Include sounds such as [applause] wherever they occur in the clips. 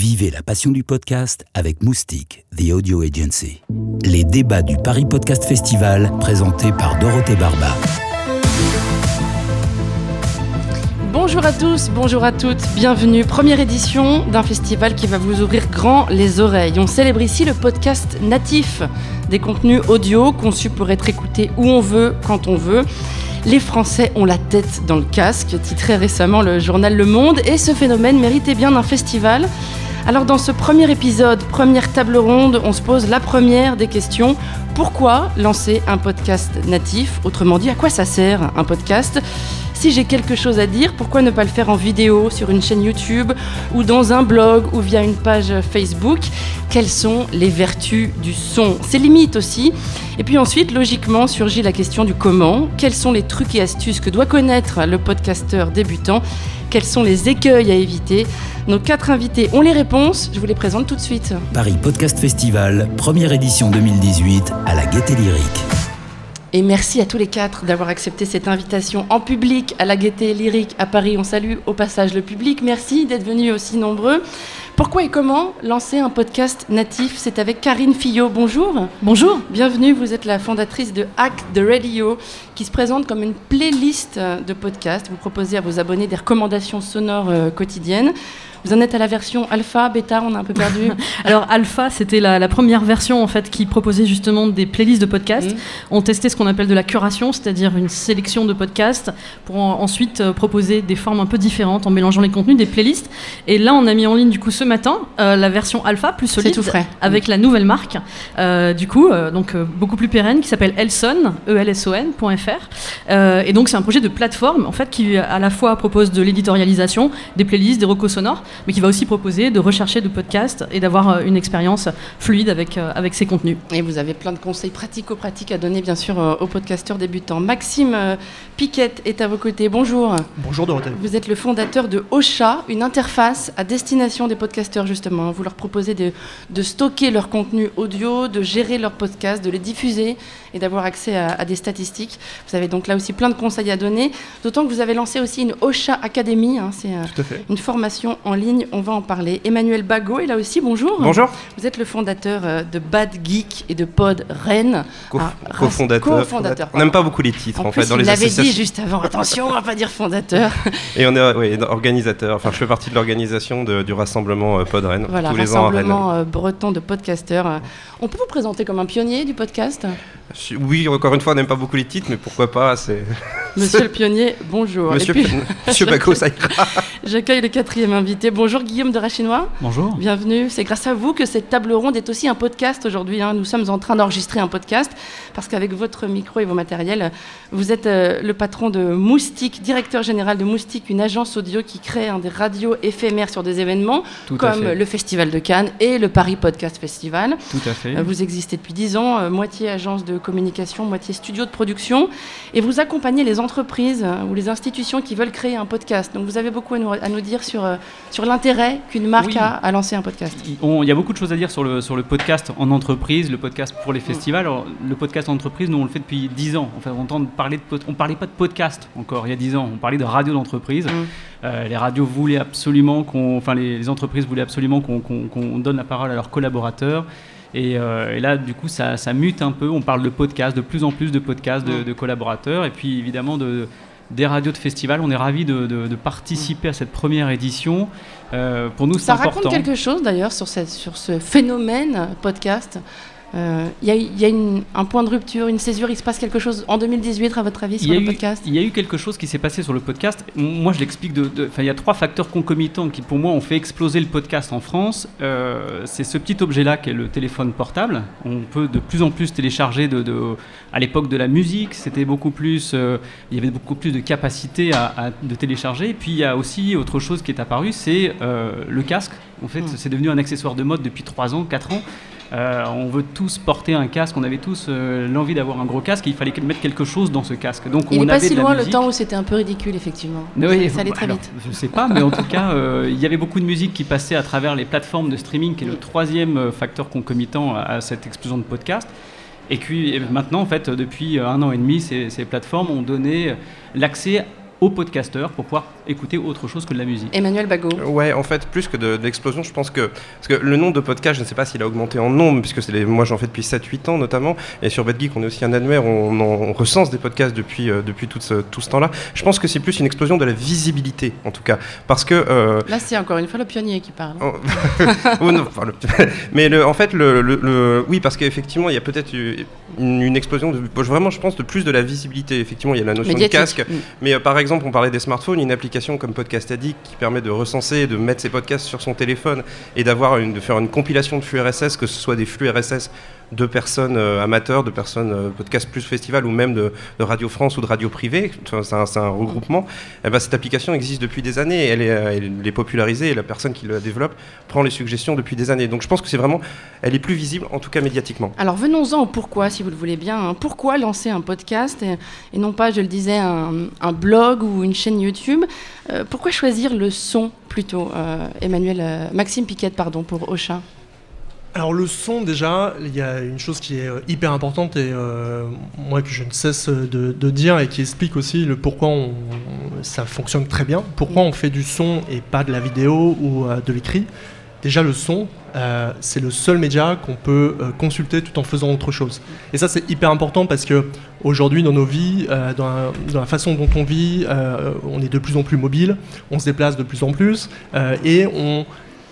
Vivez la passion du podcast avec Moustique, The Audio Agency. Les débats du Paris Podcast Festival, présentés par Dorothée Barba. Bonjour à tous, bonjour à toutes, bienvenue. Première édition d'un festival qui va vous ouvrir grand les oreilles. On célèbre ici le podcast natif, des contenus audio conçus pour être écoutés où on veut, quand on veut. Les Français ont la tête dans le casque, titré récemment le journal Le Monde, et ce phénomène méritait bien un festival. Alors dans ce premier épisode, première table ronde, on se pose la première des questions. Pourquoi lancer un podcast natif? Autrement dit, à quoi ça sert un podcast? Si j'ai quelque chose à dire, pourquoi ne pas le faire en vidéo sur une chaîne YouTube ou dans un blog ou via une page Facebook? Quelles sont les vertus du son? Ses limites aussi. Et puis ensuite, logiquement, surgit la question du comment. Quels sont les trucs et astuces que doit connaître le podcasteur débutant? Quels sont les écueils à éviter? Nos quatre invités ont les réponses. Je vous les présente tout de suite. Paris Podcast Festival, première édition 2018 à la Gaîté Lyrique. Et merci à tous les quatre d'avoir accepté cette invitation en public à la Gaîté Lyrique à Paris. On salue au passage le public. Merci d'être venus aussi nombreux. Pourquoi et comment lancer un podcast natif? C'est avec Karine Fillot. Bonjour. Bonjour. Bienvenue. Vous êtes la fondatrice de Hack the Radio, qui se présente comme une playlist de podcasts. Vous proposez à vos abonnés des recommandations sonores euh, quotidiennes. Vous en êtes à la version alpha, bêta, on a un peu perdu. [laughs] Alors alpha, c'était la, la, première version en fait qui proposait justement des playlists de podcasts. Mmh. On testait ce qu'on appelle de la curation, c'est-à-dire une sélection de podcasts pour en, ensuite euh, proposer des formes un peu différentes en mélangeant les contenus, des playlists. Et là, on a mis en ligne du coup ce matin euh, la version alpha plus solide, tout frais. avec la nouvelle marque, euh, du coup donc beaucoup plus pérenne qui s'appelle Elson, e l s o n.fr. et donc c'est un projet de plateforme en fait qui à la fois propose de l'éditorialisation, des playlists, des recos sonores mais qui va aussi proposer de rechercher de podcasts et d'avoir une expérience fluide avec, euh, avec ces contenus. Et vous avez plein de conseils pratico-pratiques à donner, bien sûr, euh, aux podcasteurs débutants. Maxime euh, Piquette est à vos côtés. Bonjour. Bonjour Dorothée. Vous êtes le fondateur de Ocha, une interface à destination des podcasteurs, justement. Vous leur proposez de, de stocker leur contenu audio, de gérer leurs podcasts, de les diffuser et d'avoir accès à, à, des statistiques. Vous avez donc là aussi plein de conseils à donner, d'autant que vous avez lancé aussi une Ocha Academy. Hein, C'est une formation en ligne, on va en parler. Emmanuel Bagot est là aussi, bonjour. Bonjour. Vous êtes le fondateur euh, de Bad Geek et de Pod Rennes. Co-fondateur. Ah, co-fondateur. on n'aime pas beaucoup les titres en, en fait plus, dans il les associations. dit juste avant, attention, on va pas dire fondateur. [laughs] Et on est oui, organisateur, enfin je fais partie de l'organisation du rassemblement euh, Pod Rennes Voilà, tous les ans à Rennes. rassemblement euh, breton de podcasteurs. On peut vous présenter comme un pionnier du podcast Oui, encore une fois, on n'aime pas beaucoup les titres, mais pourquoi pas c'est... Monsieur le pionnier, bonjour. Monsieur, puis, Monsieur Bacot, ça ira. [laughs] j'accueille le quatrième invité. Bonjour Guillaume de Rachinois. Bonjour. Bienvenue. C'est grâce à vous que cette table ronde est aussi un podcast aujourd'hui. hein. Nous sommes en train d'enregistrer un podcast parce qu'avec votre micro et vos matériels, vous êtes euh, le patron de Moustique, directeur général de Moustique, une agence audio qui crée hein, des radios éphémères sur des événements Tout comme le Festival de Cannes et le Paris Podcast Festival. Tout à fait. Euh, Vous existez depuis 10 ans, euh, moitié agence de communication, moitié studio de production, et vous accompagnez les entreprises euh, ou les institutions qui veulent créer un podcast. Donc vous avez beaucoup à nous, à nous dire sur, sur l'intérêt qu'une marque Oui. a à lancer un podcast. Il y a beaucoup de choses à dire sur le, sur le podcast en entreprise, le podcast pour les festivals. Alors, le podcast en entreprise, nous on le fait depuis 10 ans. Enfin, on entend parler de pod- on parlait pas de podcast encore il y a 10 ans, on parlait de radio d'entreprise. Mm. Euh, les radios voulaient absolument qu'on, enfin les, les entreprises voulaient absolument qu'on qu'on donne la parole à leurs collaborateurs. Et, euh, et là, du coup, ça, ça mute un peu. On parle de podcasts, de plus en plus de podcasts de, de collaborateurs. Et puis, évidemment, de, des radios de festival. On est ravis de, participer à cette première édition. Euh, pour nous, c'est Ça important. raconte quelque chose d'ailleurs sur, ce phénomène euh, podcast. Euh, Il y a, il y a une- un point de rupture, une césure, il se passe quelque chose en 2018 à votre avis Il sur le eu, podcast il y a eu quelque chose qui s'est passé sur le podcast. Moi, je l'explique de. il y a trois facteurs concomitants qui, pour moi, ont fait exploser le podcast en France. Euh, c'est ce petit objet-là qui est le téléphone portable. On peut de plus en plus télécharger. De, de- à l'époque de la musique, c'était beaucoup plus. euh, il y avait beaucoup plus de capacité à, à- de télécharger. Et puis, il y a aussi autre chose qui est apparu, c'est le casque. En fait, Mm. c'est devenu un accessoire de mode depuis 3 ans, 4 ans. Euh, on veut tous porter un casque, on avait tous euh, l'envie d'avoir un gros casque et il fallait mettre quelque chose dans ce casque. Donc Il on n'est pas avait si loin le temps où c'était un peu ridicule, effectivement. Oui, ça allait très alors, vite. Je sais pas, mais en tout cas, euh, il y avait beaucoup de musique qui passait à travers les plateformes de streaming, qui est le troisième facteur concomitant à, à cette explosion de podcasts. Et puis et maintenant, en fait, depuis un an et demi, ces, ces plateformes ont donné l'accès aux podcasteurs pour pouvoir écouter autre chose que de la musique. Emmanuel Bagot. Ouais, en fait, plus que de, de l'explosion, je pense que. Parce que le nombre de podcasts, je ne sais pas s'il a augmenté en nombre, puisque c'est les- moi j'en fais depuis 7-8 ans notamment. Et sur BetGeek, on est aussi un annuaire, on, en- on recense des podcasts depuis, euh, depuis tout ce, tout ce temps-là. Je pense que c'est plus une explosion de la visibilité, en tout cas. Parce que. euh, Là, c'est encore une fois le pionnier qui parle. Oh, [laughs] oh, non, enfin, le- mais le- en fait, le, le- le- oui, parce qu'effectivement, il y a peut-être eu une, une explosion, de, vraiment, je pense, de plus de la visibilité. Effectivement, il y a la notion Médiatique. de casque. Mm. Mais euh, par exemple, on parlait des smartphones, une application comme Podcast Addict qui permet de recenser, de mettre ses podcasts sur son téléphone et de faire une compilation de flux RSS, que ce soit des flux RSS de personnes euh, amateurs, de personnes euh, podcast plus festival ou même de, Radio France ou de radio privée, c'est un, regroupement. Eh ben, cette application existe depuis des années, et elle est, euh, elle est popularisée et la personne qui la développe prend les suggestions depuis des années. Donc je pense que c'est vraiment, elle est plus visible, en tout cas médiatiquement. Alors venons-en au pourquoi, si vous le voulez bien. hein. Pourquoi lancer un podcast et, non pas, je le disais, un, blog ou une chaîne YouTube? Pourquoi choisir le son plutôt, Emmanuel Maxime Piquette, pardon, pour Ocha? Alors le son déjà, il y a une chose qui est euh, hyper importante et euh, moi que je ne cesse de, de dire et qui explique aussi le pourquoi on- ça fonctionne très bien, pourquoi on fait du son et pas de la vidéo ou euh, de l'écrit? Déjà le son, euh, c'est le seul média qu'on peut euh, consulter tout en faisant autre chose. Et ça c'est hyper important parce que aujourd'hui dans nos vies, euh, dans, la, façon dont on vit, euh, on est de plus en plus mobile, on se déplace de plus en plus euh, et on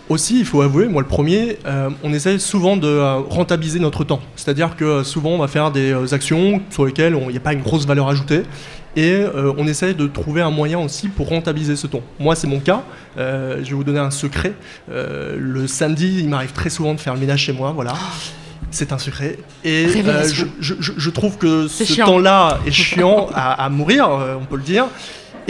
aussi, il faut avouer, moi le premier, euh, on essaye souvent de euh, rentabiliser notre temps. C'est-à-dire que euh, souvent on va faire des actions sur lesquelles il n'y a pas une grosse valeur ajoutée. Et on essaye de trouver un moyen aussi pour rentabiliser ce temps. Moi, c'est mon cas. Je vais vous donner un secret. Le samedi, il m'arrive très souvent de faire le ménage chez moi. Voilà. C'est un secret. Et je, je- je trouve que ce temps-là est chiant à, à mourir, on peut le dire.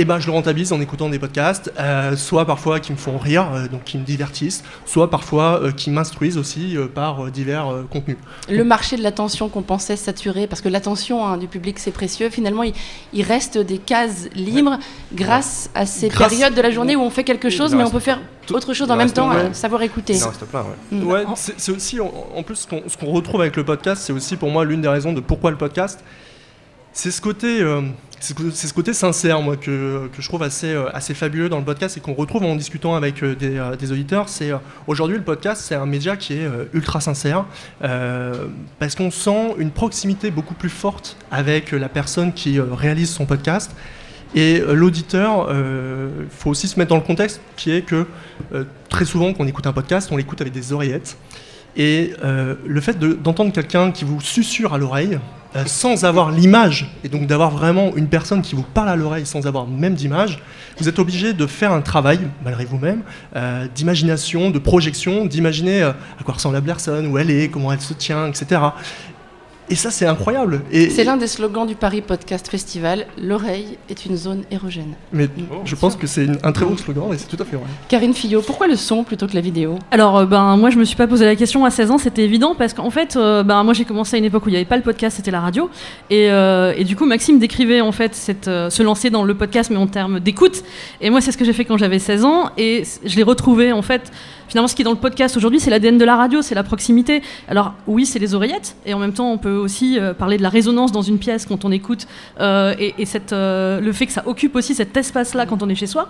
Et ben, je le rentabilise en écoutant des podcasts, euh, soit parfois qui me font rire, euh, donc qui me divertissent, soit parfois euh, qui m'instruisent aussi euh, par euh, divers euh, contenus. Le marché de l'attention qu'on pensait saturé, parce que l'attention hein, du public c'est précieux, finalement il, il reste des cases libres grâce à ces Grâce- périodes de la journée où on fait quelque chose, mais on peut faire autre chose en même temps, plein. euh, savoir écouter. Il en reste plein, ouais. Mm. Ouais, c'est aussi, en, en plus, ce qu'on retrouve avec le podcast, c'est aussi pour moi l'une des raisons de pourquoi le podcast. C'est ce côté, euh, c'est ce- côté sincère, moi, que, je trouve assez, euh, assez fabuleux dans le podcast et qu'on retrouve en discutant avec euh, des, euh, des auditeurs. C'est aujourd'hui le podcast, c'est un média qui est ultra sincère parce qu'on sent une proximité beaucoup plus forte avec la personne qui réalise son podcast. Et l'auditeur, il faut aussi se mettre dans le contexte qui est que très souvent, quand on écoute un podcast, on l'écoute avec des oreillettes. Et le fait de- d'entendre quelqu'un qui vous susurre à l'oreille, euh, sans avoir l'image, et donc d'avoir vraiment une personne qui vous parle à l'oreille sans avoir même d'image, vous êtes obligé de faire un travail, malgré vous-même, euh, d'imagination, de projection, d'imaginer euh, à quoi ressemble la personne, où elle est, comment elle se tient, etc. Et ça, c'est incroyable. Et, C'est l'un des slogans du Paris Podcast Festival, l'oreille est une zone érogène. Mais je pense que c'est une- un très beau slogan, et c'est tout à fait vrai. Karine Fillot, pourquoi le son plutôt que la vidéo? Alors, euh, ben, moi, je me suis pas posé la question à 16 ans, c'était évident parce qu'en fait, euh, ben, moi, j'ai commencé à une époque où il n'y avait pas le podcast, c'était la radio. Et, euh, et du coup, Maxime décrivait en fait cette, euh, se lancer dans le podcast, mais en termes d'écoute. Et moi, c'est ce que j'ai fait quand j'avais 16 ans. Et je l'ai retrouvé en fait. Finalement, ce qui est dans le podcast aujourd'hui, c'est l'ADN de la radio, c'est la proximité. Alors, oui, c'est les oreillettes, et en même temps, on peut aussi euh, parler de la résonance dans une pièce quand on écoute, euh, et, euh, le fait que ça occupe aussi cet espace-là quand on est chez soi.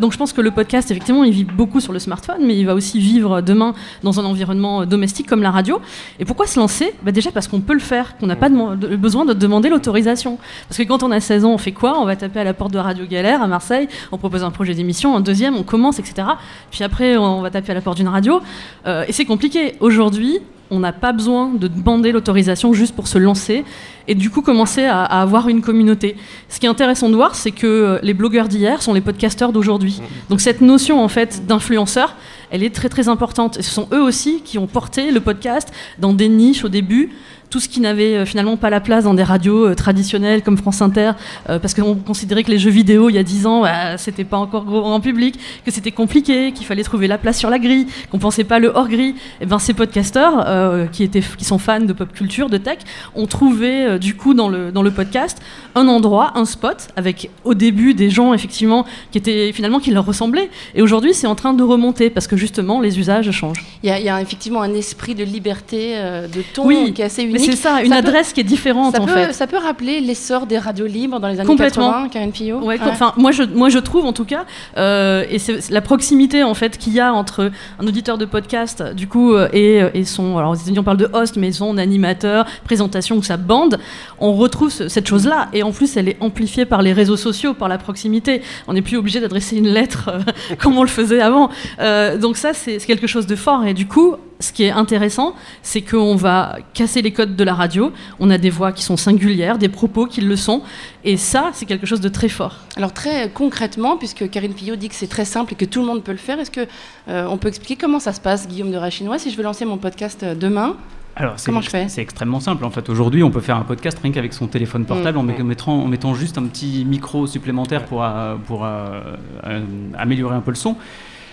Donc, je pense que le podcast, effectivement, il vit beaucoup sur le smartphone, mais il va aussi vivre demain dans un environnement domestique comme la radio. Et pourquoi se lancer? Bah Déjà parce qu'on peut le faire, qu'on n'a pas besoin de demander l'autorisation. Parce que quand on a 16 ans, on fait quoi? On va taper à la porte de Radio Galère à Marseille, on propose un projet d'émission, un deuxième, on commence, etc. Puis après, on va taper à la porte d'une radio. Euh, et c'est compliqué. Aujourd'hui, on n'a pas besoin de demander l'autorisation juste pour se lancer et du coup commencer à, à avoir une communauté. Ce qui est intéressant de voir, c'est que euh, les blogueurs d'hier sont les podcasteurs d'aujourd'hui. Donc cette notion en fait d'influenceur, elle est très très importante. Et ce sont eux aussi qui ont porté le podcast dans des niches au début. Tout ce qui n'avait euh, finalement pas la place dans des radios euh, traditionnelles comme France Inter, euh, parce qu'on considérait que les jeux vidéo il y a 10 ans, bah, c'était pas encore en public, que c'était compliqué, qu'il fallait trouver la place sur la grille, qu'on pensait pas le hors grille. Et ben ces podcasteurs euh, qui étaient, qui sont fans de pop culture, de tech, ont trouvé euh, du coup dans le dans le podcast un endroit, un spot avec au début des gens effectivement qui étaient finalement qui leur ressemblaient. Et aujourd'hui c'est en train de remonter parce que justement les usages changent. Il y, a, il y a effectivement un esprit de liberté, euh, de ton Oui, qui est assez unique. C'est ça, une Ça peut- adresse qui est différente Ça en peut, fait. ça peut rappeler l'essor des radios libres dans les années Complètement. 80, Karine Fillot Ouais, Enfin, moi je, moi je trouve en tout cas, euh, et c'est la proximité en fait qu'il y a entre un auditeur de podcast du coup euh, et, et son, alors aux États-Unis on parle de host, mais son animateur, présentation ou sa bande, on retrouve ce- cette chose-là, et en plus elle est amplifiée par les réseaux sociaux, par la proximité. On n'est plus obligé d'adresser une lettre euh, [laughs] comme on le faisait avant. Euh, donc ça c'est quelque chose de fort, et du coup. Ce qui est intéressant, c'est qu'on va casser les codes de la radio. On a des voix qui sont singulières, des propos qui le sont, et ça, c'est quelque chose de très fort. Alors très concrètement, puisque Karine Fillot dit que c'est très simple et que tout le monde peut le faire, est-ce que euh, on peut expliquer comment ça se passe, Guillaume de Rachinois, si je veux lancer mon podcast euh, demain Alors, c'est- Comment je fais C'est extrêmement simple. En fait, aujourd'hui, on peut faire un podcast rien qu'avec son téléphone portable en, met- en mettant, en mettant juste un petit micro supplémentaire pour, pour euh, améliorer un peu le son.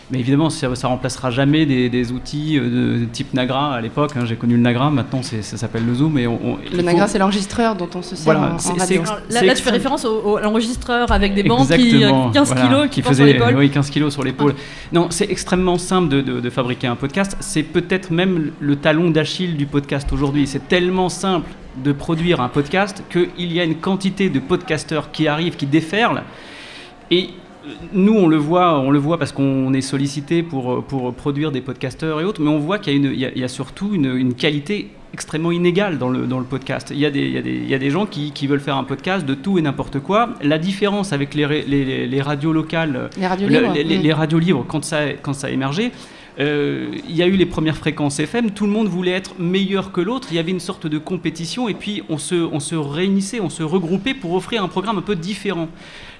Mais évidemment, ça, ça remplacera jamais des, des outils euh, de type Nagra à l'époque. hein. J'ai connu le Nagra, maintenant ça s'appelle le Zoom. Et on, on- il Le faut- Nagra, c'est l'enregistreur dont on se sert Voilà, en- en, c'est- radio. c'est Alors, là, là, tu fais référence au, au- à l'enregistreur avec des bandes qui, Exactement, euh, 15 voilà, kilos, qui, qui portent sur faisait l'épaule. oui, 15 kilos sur l'épaule. Non, c'est extrêmement simple de, de- de fabriquer un podcast. C'est peut-être même le talon d'Achille du podcast aujourd'hui. C'est tellement simple de produire un podcast qu'il y a une quantité de podcasteurs qui arrivent, qui déferlent. Et nous, on le voit, on le voit parce qu'on est sollicité pour, pour produire des podcasteurs et autres, mais on voit qu'il y a, une- il y a- il y a surtout une, une qualité extrêmement inégale dans le, dans le podcast. Il y a des, il y a des, il y a des gens qui, qui veulent faire un podcast de tout et n'importe quoi. La différence avec les, les, radios locales, Les radios le- libres les, les- mm. radios libres, quand ça, quand ça a émergé, euh, il y a eu les premières fréquences FM, tout le monde voulait être meilleur que l'autre, il y avait une sorte de compétition et puis on se, on se réunissait, on se regroupait pour offrir un programme un peu différent.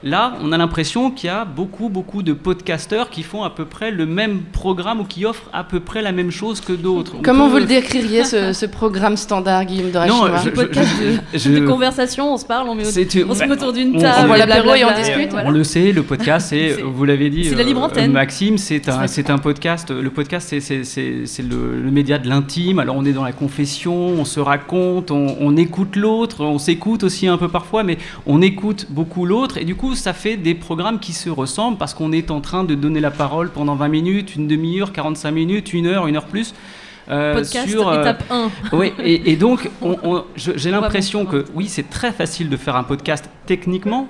Là, on a l'impression qu'il y a beaucoup, beaucoup de podcasteurs qui font à peu près le même programme ou qui offrent à peu près la même chose que d'autres. On Comment peut- vous le décririez, ce, ce programme standard, Guillaume de Non, je- podcast je- je- De conversation, on se parle, on, met au- c'est- on se met autour d'une on- table. on voit l'apéro et on discute. voilà. On le sait, le podcast, c'est, C'est- vous l'avez dit, c'est la libre euh, antenne. Maxime, c'est un, vrai. c'est un podcast. Le podcast, c'est, c'est, c'est, c'est le, le média de l'intime. Alors, on est dans la confession, on se raconte, on, on écoute l'autre, on s'écoute aussi un peu parfois, mais on écoute beaucoup l'autre. Et du coup, ça fait des programmes qui se ressemblent parce qu'on est en train de donner la parole pendant 20 minutes, une demi-heure, 45 minutes, une heure, une heure plus. euh, Podcast, sur, euh, étape 1. [laughs] oui, et, et donc j'ai l'impression que oui, c'est très facile de faire un podcast techniquement,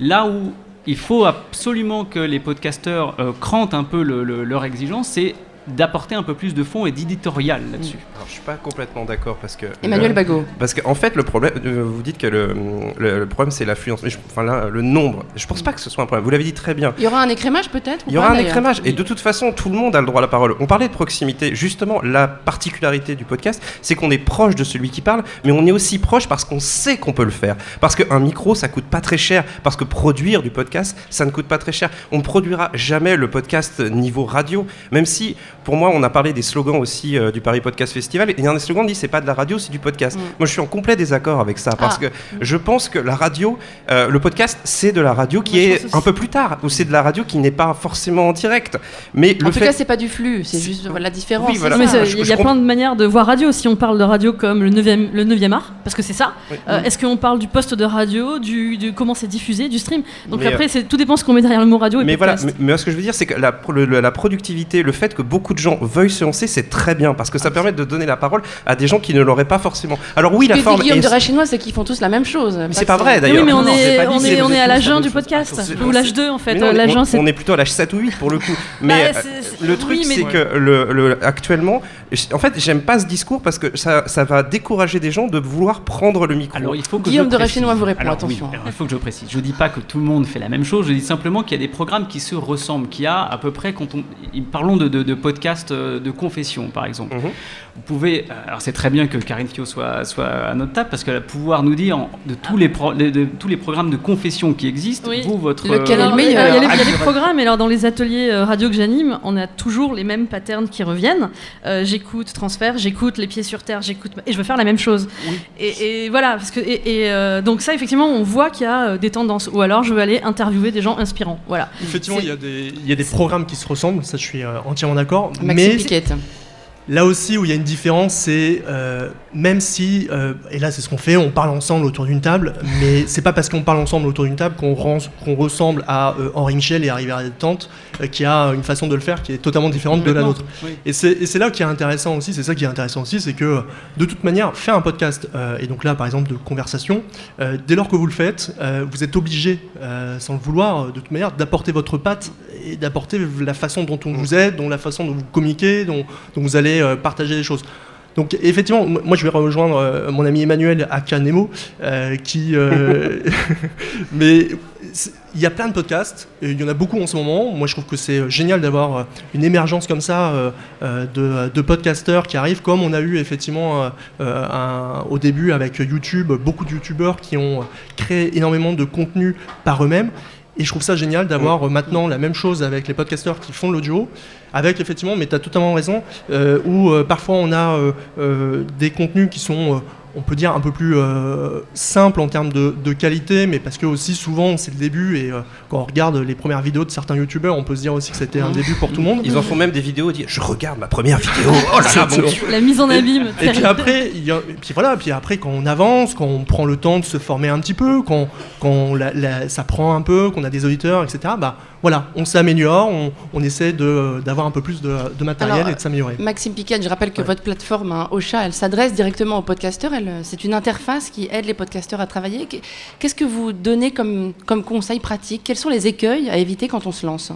là où il faut absolument que les podcasteurs euh, crantent un peu le- le- leur exigence, c'est d'apporter un peu plus de fond et d'éditorial là-dessus. Alors, je suis pas complètement d'accord parce que. Emmanuel Bagot. Parce qu'en fait, le problème, euh, vous dites que le, le, le problème c'est l'affluence. Mais je- Enfin là, le nombre. Je pense pas que ce soit un problème. Vous l'avez dit très bien. Il y aura un écrémage peut-être Il y aura pas, un écrémage. Et de toute façon, tout le monde a le droit à la parole. On parlait de proximité. Justement, la particularité du podcast, c'est qu'on est proche de celui qui parle, mais on est aussi proche parce qu'on sait qu'on peut le faire. Parce qu'un micro, ça coûte pas très cher. Parce que produire du podcast, ça ne coûte pas très cher. On ne produira jamais le podcast niveau radio, même si, pour moi, on a parlé des slogans aussi euh, du Paris Podcast Festival. Et il y a un des slogans qui dit c'est pas de la radio, c'est du podcast. Mm. Moi, je suis en complet désaccord avec ça parce Ah. que je pense que la radio, euh, le podcast, c'est de la radio qui Moi, est un peu plus tard, ou c'est de la radio qui n'est pas forcément en direct. Mais En le tout fait. cas, c'est pas du flux, c'est juste voilà, la différence. Oui, voilà. Mais il y a comprends. plein de manières de voir radio. Si on parle de radio comme le 9e, le 9e art, parce que c'est ça, Oui. euh, est-ce qu'on parle du poste de radio, du, du comment c'est diffusé, du stream? Donc Mais, après, tout dépend ce qu'on met derrière le mot radio et mais voilà, mais, mais ce que je veux dire, c'est que la, le- la productivité, le fait que beaucoup de gens veuillent se lancer, c'est très bien parce que ça permet de donner la parole à des gens qui ne l'auraient pas forcément. Alors oui, la que forme. Guillaume est- de Rachinois, c'est qu'ils font tous la même chose. c'est pas vrai, Oui, d'ailleurs. mais on Non, est, on on à l'âge 1 c'est- du podcast, ou l'âge 2 en fait. Mais non, Euh, on est- L'âge 1, on, c'est on est plutôt à l'âge 7 ou 8 pour le coup. Mais [laughs] Bah, euh, c'est- le oui, truc, mais- c'est que le, le- actuellement, en fait, j'aime pas ce discours parce que ça, ça va décourager des gens de vouloir prendre le micro. Alors il faut que Guillaume je de précise. Rachinois vous répond, Alors, attention. oui, alors, il faut que je précise. Je dis pas que tout le monde fait la même chose. Je dis simplement qu'il y a des programmes qui se ressemblent, qu'il y a à peu près quand on parlons de, de, de podcasts euh, de confession par exemple. Mhm. Vous pouvez, euh, alors c'est très bien que Karine Fio soit, soit à notre table parce qu'elle va pouvoir nous dire de tous, les pro- de, de tous les programmes de confession qui existent, Oui. vous, votre. Lequel est le meilleur Il y a, des programmes, et alors dans les ateliers euh, radio que j'anime, on a toujours les mêmes patterns qui reviennent. Euh, j'écoute transfert, j'écoute les pieds sur terre, j'écoute et je veux faire la même chose. Oui. Et, et voilà, parce que et, et, euh, donc ça effectivement, on voit qu'il y a euh, des tendances. Ou alors je veux aller interviewer des gens inspirants. Voilà. Effectivement, il y, a des, il y a des programmes qui se ressemblent, ça je suis euh, entièrement d'accord. Maxime Mais Piquette. Là aussi, où il y a une différence, c'est euh, même si, euh, et là c'est ce qu'on fait, on parle ensemble autour d'une table, mais c'est pas parce qu'on parle ensemble autour d'une table qu'on ressemble à euh, Henri Michel et à la Tente, qui a une façon de le faire qui est totalement différente de la nôtre. Et c'est là qui est intéressant aussi, c'est ça qui est intéressant aussi, c'est que de toute manière, faire un podcast, et donc là par exemple de conversation, dès lors que vous le faites, vous êtes obligé, sans le vouloir, de toute manière, d'apporter votre patte et d'apporter la façon dont on vous aide, dont la façon dont vous communiquez, dont, dont vous allez euh, partager des choses. Donc effectivement, moi je vais rejoindre euh, mon ami Emmanuel à Canemo, euh, qui... [laughs] [laughs] mais il y a plein de podcasts, et il y en a beaucoup en ce moment. Moi je trouve que c'est génial d'avoir une émergence comme ça de, de, podcasteurs qui arrivent, comme on a eu effectivement au début avec YouTube, beaucoup de YouTubeurs qui ont créé énormément de contenu par eux-mêmes. Et je trouve ça génial d'avoir mm. maintenant la même chose avec les podcasteurs qui font l'audio, avec effectivement, mais tu as totalement raison, euh, où euh, parfois on a euh, des contenus qui sont on peut dire un peu plus euh, simple en termes de, qualité, mais parce que aussi souvent c'est le début et euh, quand on regarde les premières vidéos de certains youtubeurs, on peut se dire aussi que c'était un début pour tout le monde. Ils en font même des vidéos, disent je regarde ma première vidéo, [laughs] oh là là, La mise en abîme. Et, puis après, y a, puis voilà, puis après quand on avance, quand on prend le temps de se former un petit peu, quand, quand ça prend un peu, qu'on a des auditeurs, etc. Bah voilà, on s'améliore, on, essaie d'avoir un peu plus de, matériel et de s'améliorer. Maxime Piquet, je rappelle que votre plateforme hein, Ocha, elle s'adresse directement aux podcasteurs. C'est une interface qui aide les podcasteurs à travailler. Qu'est-ce que vous donnez comme, comme conseil pratique? Quels sont les écueils à éviter quand on se lance?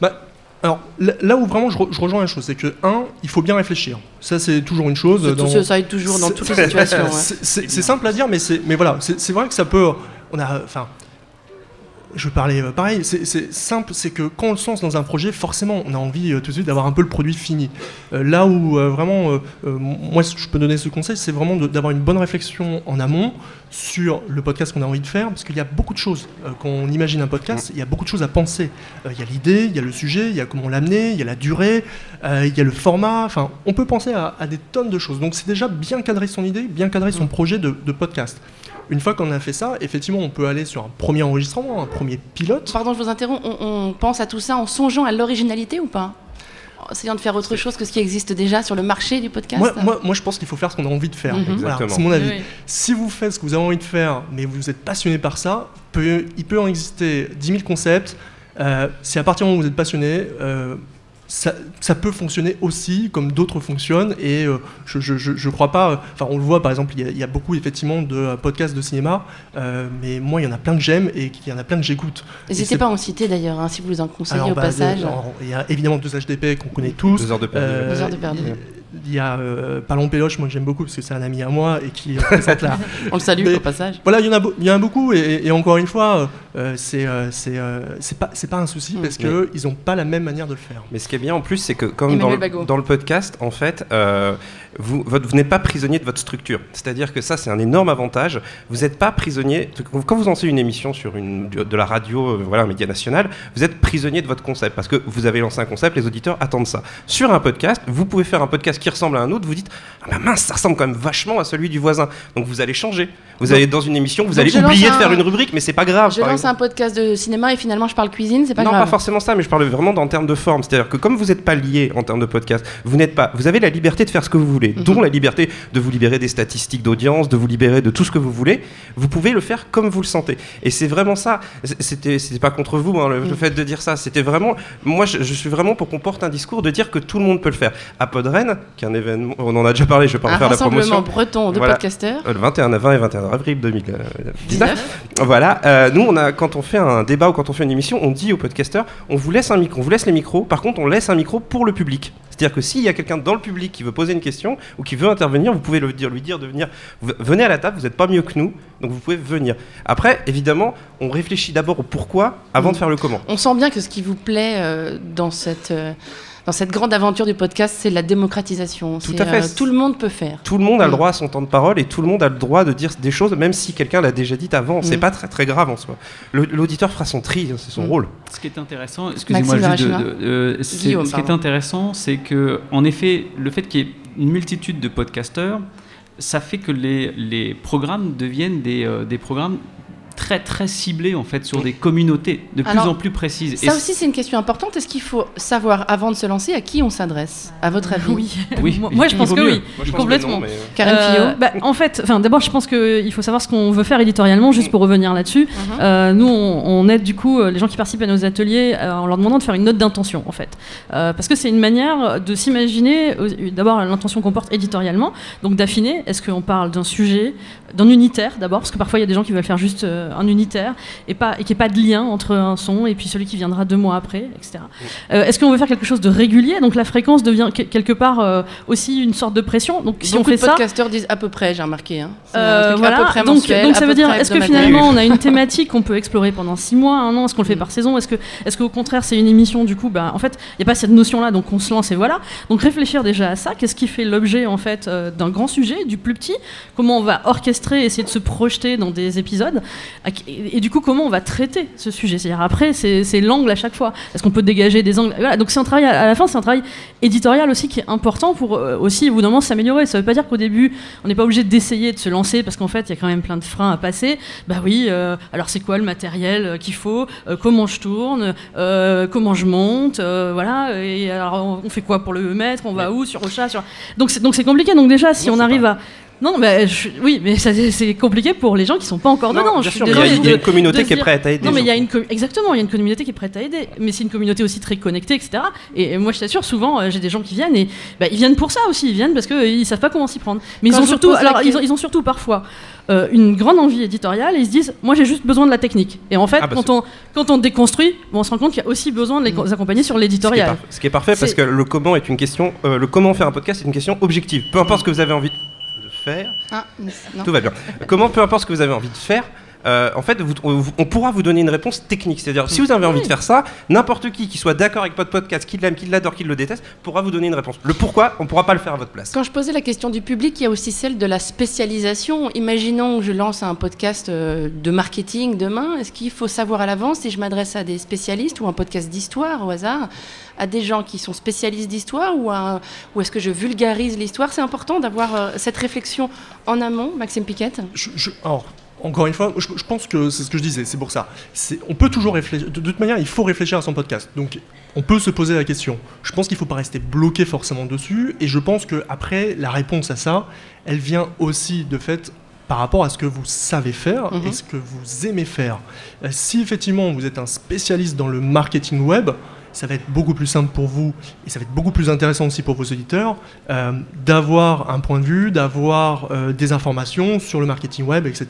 Bah, alors là où vraiment je, rejoins la chose, c'est que un, il faut bien réfléchir. Ça c'est toujours une chose. Dans... Ça aide toujours dans toutes les situations. [laughs] C'est simple à dire, mais mais voilà, c'est vrai que ça peut. On a, enfin, je parlais euh, pareil, c'est simple, c'est que quand on se lance dans un projet, forcément, on a envie euh, tout de suite d'avoir un peu le produit fini. Euh, là où vraiment, moi, je peux donner ce conseil, c'est vraiment d'avoir une bonne réflexion en amont sur le podcast qu'on a envie de faire, parce qu'il y a beaucoup de choses. quand on imagine un podcast, il y a beaucoup de choses à penser. Il y a l'idée, il y a le sujet, il y a comment l'amener, il y a la durée, il y a le format. Enfin, on peut penser à, des tonnes de choses. Donc, c'est déjà bien cadrer son idée, bien cadrer son projet de, de podcast. Une fois qu'on a fait ça, effectivement, on peut aller sur un premier enregistrement, un premier pilote. Pardon, je vous interromps. On, pense à tout ça en songeant à l'originalité ou pas? En essayant de faire autre chose que ce qui existe déjà sur le marché du podcast Moi, moi, je pense qu'il faut faire ce qu'on a envie de faire. Mhm. c'est mon avis. Si vous faites ce que vous avez envie de faire, mais vous êtes passionné par ça, il peut en exister 10 000 concepts. Euh, si à partir du moment où vous êtes passionné, euh, ça, peut fonctionner aussi comme d'autres fonctionnent et euh, je, je, crois pas. Euh, enfin, on le voit par exemple, il y, a beaucoup effectivement de euh, podcasts de cinéma, mais moi il y en a plein que j'aime et il y en a plein que j'écoute. N'hésitez pas à en citer d'ailleurs, hein, si vous en conseillez au bah, passage. Il y a évidemment deux HDP qu'on connaît tous. Deux heures de perdu. deux heures de perdu il y a euh, Palon Péloche, moi que j'aime beaucoup parce que c'est un ami à moi et qui présente la. [laughs] On le salue au passage. Voilà, il y en a, il y en a beaucoup et, encore une fois, euh, c'est euh, c'est c'est pas c'est pas un souci mm. parce que ils ont pas la même manière de le faire. Mais ce qui est bien en plus, c'est que comme dans le, dans le, podcast, en fait, vous, vous n'êtes pas prisonnier de votre structure. C'est-à-dire que ça, c'est un énorme avantage. Vous n'êtes pas prisonnier. Quand vous lancez une émission sur une, de la radio, euh, voilà, un média national, vous êtes prisonnier de votre concept parce que vous avez lancé un concept, les auditeurs attendent ça. Sur un podcast, vous pouvez faire un podcast qui ressemble à un autre, vous dites Ah mince, ça ressemble quand même vachement à celui du voisin. Donc vous allez changer. Vous allez dans une émission, vous allez oublier de faire une rubrique, mais c'est pas grave. Je lance un podcast de cinéma et finalement je parle cuisine, c'est pas grave. Non, pas forcément ça, mais je parle vraiment en termes de forme. C'est-à-dire que comme vous n'êtes pas lié en termes de podcast, vous n'êtes pas, vous avez la liberté de faire ce que vous voulez, mhm. dont la liberté de vous libérer des statistiques d'audience, de vous libérer de tout ce que vous voulez. Vous pouvez le faire comme vous le sentez. Et c'est vraiment ça. C'était, c'était pas contre vous hein, le, mm. fait de dire ça. C'était vraiment. Moi, je, suis vraiment pour qu'on porte un discours de dire que tout le monde peut le faire. À Podren, qui est un événement, on en a déjà parlé, je vais pas en faire la promotion. Un breton de podcasteurs. Euh, le 21 20 et 21 avril 2019. Voilà. Euh, nous, on a, quand on fait un débat ou quand on fait une émission, on dit aux podcasteurs, on vous laisse un micro, on vous laisse les micros. Par contre, on laisse un micro pour le public. C'est-à-dire que s'il y a quelqu'un dans le public qui veut poser une question ou qui veut intervenir, vous pouvez le dire, lui dire de venir. Venez à la table, vous n'êtes pas mieux que nous, donc vous pouvez venir. Après, évidemment, on réfléchit d'abord au pourquoi avant de faire le comment. On sent bien que ce qui vous plaît euh, dans cette. Euh, dans cette grande aventure du podcast, c'est la démocratisation. Tout à fait. Euh, tout le monde peut faire. Tout le monde a le mm. droit à son temps de parole et tout le monde a le droit de dire des choses, même si quelqu'un l'a déjà dit avant. C'est mm. pas très très grave en soi. L'auditeur fera son tri, hein, c'est son mm. rôle. Ce qui est intéressant, excusez-moi, ce qui est intéressant, c'est que en effet, le fait qu'il y ait une multitude de podcasteurs, ça fait que les, les programmes deviennent des, euh, des programmes très très ciblé en fait sur des communautés de plus en plus précises. Ça aussi, c'est une question importante. Est-ce qu'il faut savoir, avant de se lancer, à qui on s'adresse, à votre avis Oui. [laughs] Oui, moi, je pense que mieux. oui. Moi, je Complètement. non, mais, euh, Karen Euh, Fillot bah, En fait, enfin, d'abord, je pense qu'il faut savoir ce qu'on veut faire éditorialement, juste pour revenir là-dessus. Euh, nous, on, on aide du coup euh, les gens qui participent à nos ateliers euh, en leur demandant de faire une note d'intention, en fait. Euh, parce que c'est une manière de s'imaginer, euh, d'abord, l'intention qu'on porte éditorialement, donc d'affiner, est-ce qu'on parle d'un sujet, d'un unitaire d'abord, parce que parfois il y a des gens qui veulent faire juste euh, un unitaire et, pas, et qu'il n'y ait pas de lien entre un son et puis celui qui viendra deux mois après, etc. Euh, est-ce qu'on veut faire quelque chose de régulier? Donc la fréquence devient que- quelque part euh, aussi une sorte de pression. Donc si Beaucoup on fait de ça, podcasteurs disent à peu près, j'ai remarqué. Hein. Euh, truc à voilà. peu près donc, mensuel, donc ça veut dire, est-ce que finalement on a une [laughs] thématique qu'on peut explorer pendant six mois, un an? Est-ce qu'on le fait Mm. par saison? Est-ce que, est-ce qu'au contraire c'est une émission? Du coup bah, En fait, il n'y a pas cette notion-là, donc on se lance et voilà. Donc réfléchir déjà à ça. Qu'est-ce qui fait l'objet en fait d'un grand sujet, du plus petit? Comment on va orchestrer, essayer de se projeter dans des épisodes? Et, et du coup comment on va traiter ce sujet? C'est-à-dire après, c'est, l'angle à chaque fois. Est-ce qu'on peut dégager des angles? Voilà. Donc c'est un travail à la fin, c'est un travail éditorial aussi qui est important pour euh, aussi au bout d'un moment s'améliorer. Ça veut pas dire qu'au début on n'est pas obligé d'essayer de se lancer parce qu'en fait il y a quand même plein de freins à passer. Bah oui, euh, alors c'est quoi le matériel euh, qu'il faut Euh, Comment je tourne Comment je monte Voilà. Et alors on- fait quoi pour le mettre? On va où? Sur Ocha sur... Donc c'est compliqué. Donc déjà si Non, on arrive à non, mais je- oui, mais ça, c'est- compliqué pour les gens qui sont pas encore Non, dedans. bien sûr, mais il y a- y a de- une communauté qui est prête à aider. non, mais il y a une exactement, il y a une communauté qui est prête à aider, mais c'est une communauté aussi très connectée, etc. Et, et moi, je t'assure, souvent, euh, j'ai des gens qui viennent et bah, ils viennent pour ça aussi. Ils viennent parce qu'ils savent pas comment s'y prendre. Mais Quand ils ont surtout, alors ils ont, que- ils ont surtout parfois euh, une grande envie éditoriale et ils se disent, moi, j'ai juste besoin de la technique. Et en fait, Ah, bah, quand on quand on déconstruit, bon, on se rend compte qu'il y a aussi besoin de les Mm. accompagner sur l'éditorial. ce qui est parfait parce que le comment est une question. euh, le comment faire un podcast est une question objective. Peu importe ce que vous avez envie de faire, Ah, non. tout va bien. Comment, peu importe ce que vous avez envie de faire. Euh, en fait, vous- on, on pourra vous donner une réponse technique. C'est-à-dire, si vous avez envie de faire ça, n'importe qui qui soit d'accord avec votre podcast, qui l'aime, qui l'adore, qui le déteste, pourra vous donner une réponse. Le pourquoi, on pourra pas le faire à votre place. Quand je posais la question du public, il y a aussi celle de la spécialisation. Imaginons que je lance un podcast euh, de marketing demain. Est-ce qu'il faut savoir à l'avance si je m'adresse à des spécialistes ou un podcast d'histoire au hasard, à des gens qui sont spécialistes d'histoire ou, à- ou est-ce que je vulgarise l'histoire? C'est important d'avoir euh, cette réflexion en amont, Maxime Piquette Je- je- alors, encore une fois, je, je pense que c'est ce que je disais, c'est pour ça. On peut toujours réfléchir. De toute manière, il faut réfléchir à son podcast. Donc, on peut se poser la question. Je pense qu'il ne faut pas rester bloqué forcément dessus. Et je pense que après, la réponse à ça, elle vient aussi de fait par rapport à ce que vous savez faire Mhm. et ce que vous aimez faire. Euh, Si effectivement vous êtes un spécialiste dans le marketing web, ça va être beaucoup plus simple pour vous et ça va être beaucoup plus intéressant aussi pour vos auditeurs euh, d'avoir un point de vue, d'avoir euh, des informations sur le marketing web, etc.,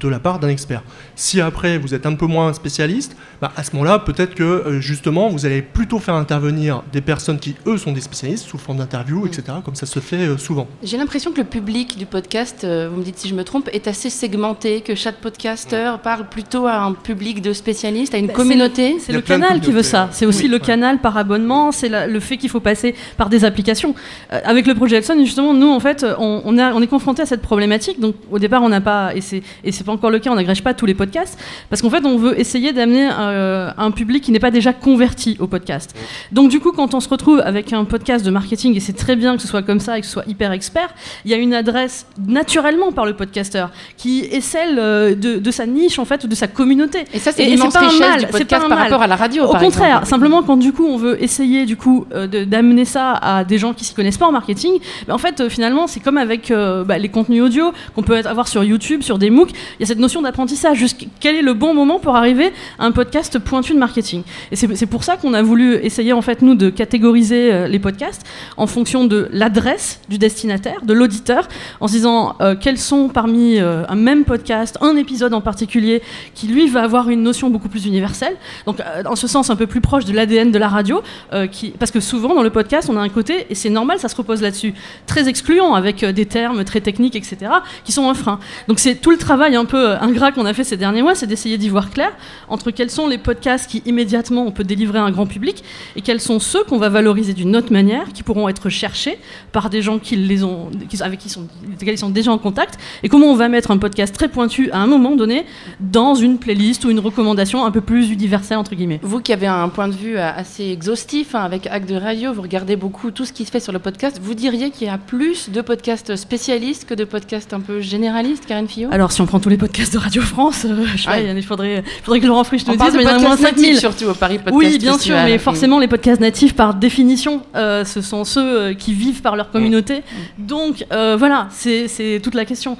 de la part d'un expert. Si après vous êtes un peu moins spécialiste, bah, à ce moment-là, peut-être que euh, justement vous allez plutôt faire intervenir des personnes qui eux sont des spécialistes sous forme d'interview, etc., comme ça se fait euh, souvent. J'ai l'impression que le public du podcast, euh, vous me dites si je me trompe, est assez segmenté, que chaque podcasteur parle plutôt à un public de spécialistes, à une Bah, communauté. C'est le de canal qui veut ça. C'est aussi Oui, le ouais. canal par abonnement. C'est le fait qu'il faut passer par des applications. Euh, avec le projet Epson, justement, nous, en fait, on, on, a- on est confronté à cette problématique. Donc, au départ, on n'a pas, et c'est et c'est pas encore le cas, on n'agrège pas tous les podcasts, parce qu'en fait, on veut essayer d'amener euh, un public qui n'est pas déjà converti au podcast. Donc, du coup, quand on se retrouve avec un podcast de marketing, et c'est très bien que ce soit comme ça et que ce soit hyper expert, il y a une adresse naturellement par le podcasteur qui est celle euh, de, de sa niche, en fait, ou de sa communauté. Et ça, c'est l'immense richesse mal, du c'est podcast par mal. rapport à la radio. Au par contraire, exemple. simplement quand du coup on veut essayer du coup euh, d'amener ça à des gens qui s'y connaissent pas en marketing, ben, en fait euh, finalement c'est comme avec euh, bah, les contenus audio qu'on peut avoir sur YouTube, sur des MOOC, il y a cette notion d'apprentissage. Quel est le bon moment pour arriver à un podcast pointu de marketing? Et c'est pour ça qu'on a voulu essayer en fait nous de catégoriser les podcasts en fonction de l'adresse du destinataire, de l'auditeur, en se disant quels sont parmi un même podcast, un épisode en particulier qui lui va avoir une notion beaucoup plus universelle. Donc, en ce sens, un peu plus proche de l'ADN de la radio, euh, parce que souvent dans le podcast, on a un côté, et c'est normal, ça se repose là-dessus, très excluant, avec euh, des termes très techniques, etc., qui sont un frein. Donc, c'est tout le travail un peu euh, ingrat qu'on a fait ces derniers mois, c'est d'essayer d'y voir clair entre quels sont les podcasts qui immédiatement on peut délivrer à un grand public et quels sont ceux qu'on va valoriser d'une autre manière, qui pourront être cherchés par des gens qui les ont, avec qui sont, ils sont déjà en contact, et comment on va mettre un podcast très pointu à un moment donné dans une playlist ou une recommandation un peu plus universelle entre guillemets. Vous qui avez un point de vue assez exhaustif hein, avec Acte de Radio. Vous regardez beaucoup tout ce qui se fait sur le podcast. Vous diriez qu'il y a plus de podcasts spécialistes que de podcasts un peu généralistes, Karine Fillot Alors, si on prend tous les podcasts de Radio France, euh, je sais pas, il faudrait, faudrait que Laurent Frisch nous dise, mais il y en a moins podcasts 5000. natifs surtout au Paris Podcast Oui, bien sûr, mais Mm. forcément, les podcasts natifs, par définition, euh, ce sont ceux euh, qui vivent par Mm. leur communauté. Donc, euh, voilà, c'est toute la question.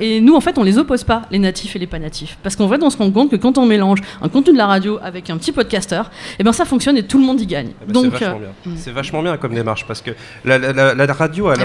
Et nous, en fait, on les oppose pas, les natifs et les pas natifs. Parce qu'en fait, on se rend compte que quand on mélange un contenu de la radio avec un petit podcasteur, eh ben, ça fonctionne et tout le monde y gagne. Eh ben, Donc, c'est vachement euh, bien. mm. C'est vachement bien comme démarche parce que la, la- la- la radio a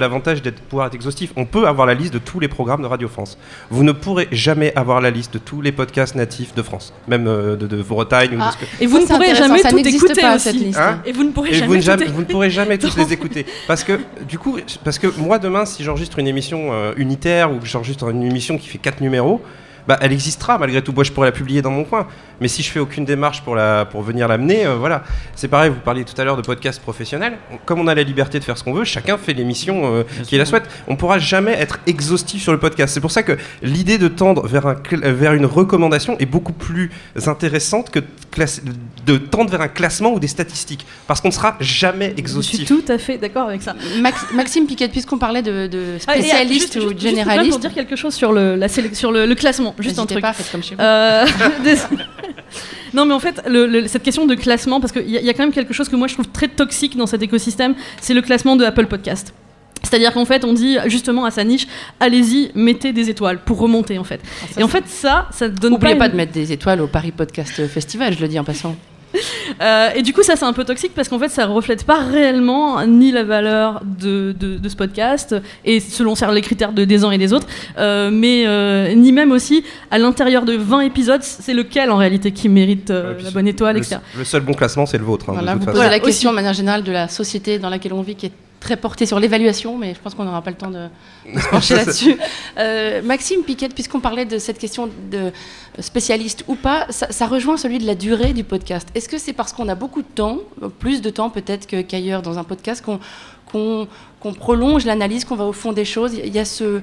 l'avantage, d'être pouvoir être exhaustif. On peut avoir la liste de tous les programmes de Radio France. Vous ne pourrez jamais avoir la liste de tous les podcasts natifs de France, même euh, de, de Bretagne ou Ah, de ce que- et vous Ça, ne pourrez jamais tout écouter pas, aussi. cette liste. Hein et vous ne pourrez Et vous jamais ne, vous ne pourrez jamais tous les [laughs] écouter. Parce que, du coup, parce que moi, demain, si j'enregistre une émission euh, unitaire ou que j'enregistre une émission qui fait 4 numéros, bah, elle existera malgré tout. Moi, je pourrais la publier dans mon coin. Mais si je fais aucune démarche pour, la, pour venir l'amener, euh, voilà. C'est pareil, vous parliez tout à l'heure de podcast professionnel. Comme on a la liberté de faire ce qu'on veut, chacun fait l'émission euh, qui la souhaite. On ne pourra jamais être exhaustif sur le podcast. C'est pour ça que l'idée de tendre vers, un, euh, vers une recommandation est beaucoup plus intéressante que de, classe- de tendre vers un classement ou des statistiques. Parce qu'on ne sera jamais Je suis exhaustif. tout à fait d'accord avec ça. Max- Maxime Piquet, puisqu'on parlait de, de Ah, et, spécialistes juste- ou juste- de juste pour dire quelque chose sur le, la sur le, le classement, juste un truc. pas, faites comme chez vous. Euh, [laughs] désolé. [laughs] non, mais en fait, le- le- cette question de classement, parce qu'il y, y a quand même quelque chose que moi je trouve très toxique dans cet écosystème, c'est le classement de Apple Podcast. C'est-à-dire qu'en fait, on dit justement à sa niche, allez-y, mettez des étoiles pour remonter en fait. Et en fait, ça, ça donne N'oubliez pas, pas de mettre des étoiles au Paris Podcast Festival, je le dis en passant. [laughs] Euh, et du coup, ça, c'est un peu toxique parce qu'en fait, ça reflète pas réellement ni la valeur de, de- de ce podcast, et selon les critères de, des uns et des autres, euh, mais euh, ni même aussi à l'intérieur de 20 épisodes, c'est lequel en réalité qui mérite euh, puis la bonne étoile, le, etc. le seul bon classement, c'est le vôtre. hein, Voilà, de vous toute posez façon. la question de manière générale de la société dans laquelle on vit qui est très portée sur l'évaluation, mais je pense qu'on n'aura pas le temps de, de se [laughs] pencher là-dessus. Euh, Maxime Piquet, puisqu'on parlait de cette question de spécialiste ou pas, ça, ça rejoint celui de la durée du podcast. Est-ce que c'est parce qu'on a beaucoup de temps, plus de temps peut-être qu'ailleurs dans un podcast, qu'on prolonge l'analyse, qu'on va au fond des choses? Il y a ce...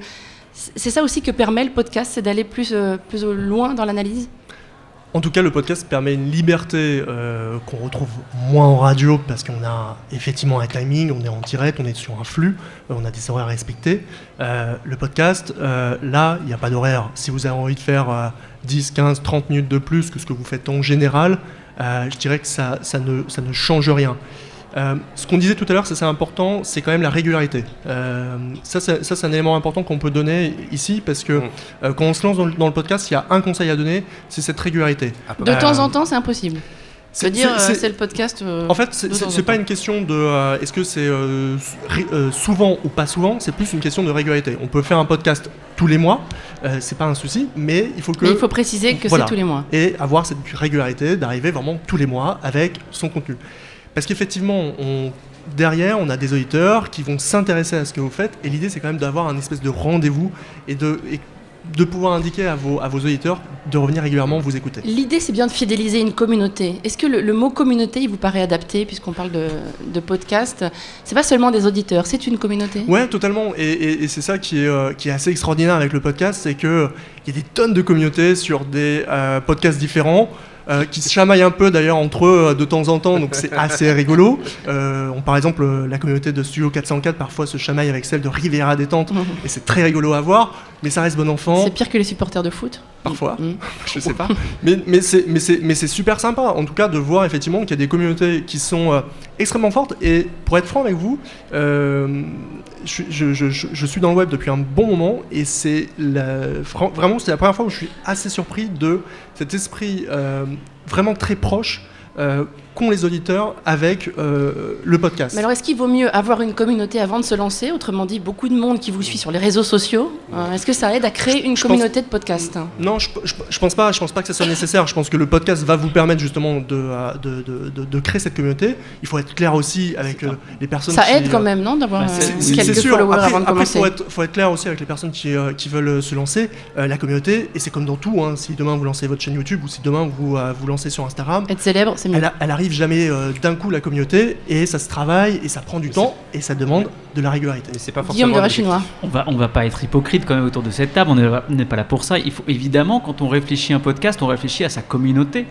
C'est ça aussi que permet le podcast, c'est d'aller plus, euh, plus loin dans l'analyse? En tout cas, le podcast permet une liberté euh, qu'on retrouve moins en radio parce qu'on a effectivement un timing, on est en direct, on est sur un flux, euh, on a des horaires à respecter. Euh, le podcast, euh, là, il n'y a pas d'horaire. Si vous avez envie de faire euh, 10, 15, 30 minutes de plus que ce que vous faites en général, je dirais que ça ne change rien. Euh, ce qu'on disait tout à l'heure, ça c'est important, c'est quand même la régularité. Euh, ça, c'est ça, c'est un élément important qu'on peut donner ici parce que Mm. euh, quand on se lance dans le, dans le podcast, il y a un conseil à donner, c'est cette régularité. De Euh, temps en temps, c'est impossible. c'est- C'est dire, c'est- euh, c'est- le podcast. euh, en fait, c'est- de pas une question de euh, est-ce que c'est euh, euh, souvent ou pas souvent, c'est plus une question de régularité. On peut faire un podcast tous les mois, euh, c'est pas un souci, mais il faut que Mais il faut préciser que Voilà. c'est tous les mois. et avoir cette régularité d'arriver vraiment tous les mois avec son contenu. Parce qu'effectivement, on, derrière, on a des auditeurs qui vont s'intéresser à ce que vous faites, et l'idée c'est quand même d'avoir un espèce de rendez-vous et de, et de pouvoir indiquer à vos, à vos auditeurs de revenir régulièrement vous écouter. L'idée, c'est bien de fidéliser une communauté. Est-ce que le, le mot communauté, il vous paraît adapté, puisqu'on parle de, de podcast? C'est pas seulement des auditeurs, c'est une communauté? Ouais, totalement. Et, et- et c'est ça qui est, euh, qui est assez extraordinaire avec le podcast, c'est que il y a des tonnes de communautés sur des euh, podcasts différents. Euh, qui se chamaillent un peu d'ailleurs entre eux euh, de temps en temps, donc c'est assez rigolo. Euh, on, par exemple, la communauté de Studio 404 parfois se chamaille avec celle de Riviera Détente, et c'est très rigolo à voir, mais ça reste bon enfant, C'est pire que les supporters de foot. Parfois, Mm. [laughs] je sais pas. [laughs] Mais, mais c'est super sympa, en tout cas, de voir effectivement qu'il y a des communautés qui sont euh, extrêmement fortes. Et pour être franc avec vous, euh, je, je- je- je- je suis dans le web depuis un bon moment et c'est vraiment c'est la première fois où je suis assez surpris de cet esprit euh, vraiment très proche qu'ont les auditeurs avec euh, le podcast. Mais alors, est-ce qu'il vaut mieux avoir une communauté avant de se lancer? Autrement dit, beaucoup de monde qui vous suit sur les réseaux sociaux. Euh, est-ce que ça aide à créer une je pense- communauté de podcasts Non, je, je pense pas. Je pense pas que ça soit nécessaire. Je pense que le podcast va vous permettre justement de, de, de- de- créer cette communauté. Il faut être clair aussi avec euh, les personnes. Ça qui, aide quand euh, même, non D'avoir bah, quelques sûr. followers Après, avant de après, commencer. faut, être, faut être clair aussi avec les personnes qui, qui veulent se lancer. La communauté, et c'est comme dans tout, hein, si demain vous lancez votre chaîne YouTube ou si demain vous vous lancez sur Instagram, Être célèbre, c'est mieux. elle arrive n'arrive jamais euh, d'un coup la communauté et ça se travaille et ça prend du temps et ça demande de la régularité. Mais c'est pas Guillaume de forcément Rachinois. On va, on va pas être hypocrite quand même autour de cette table, on n'est- pas là pour ça. Il faut évidemment, quand on réfléchit à un podcast, on réfléchit à sa communauté.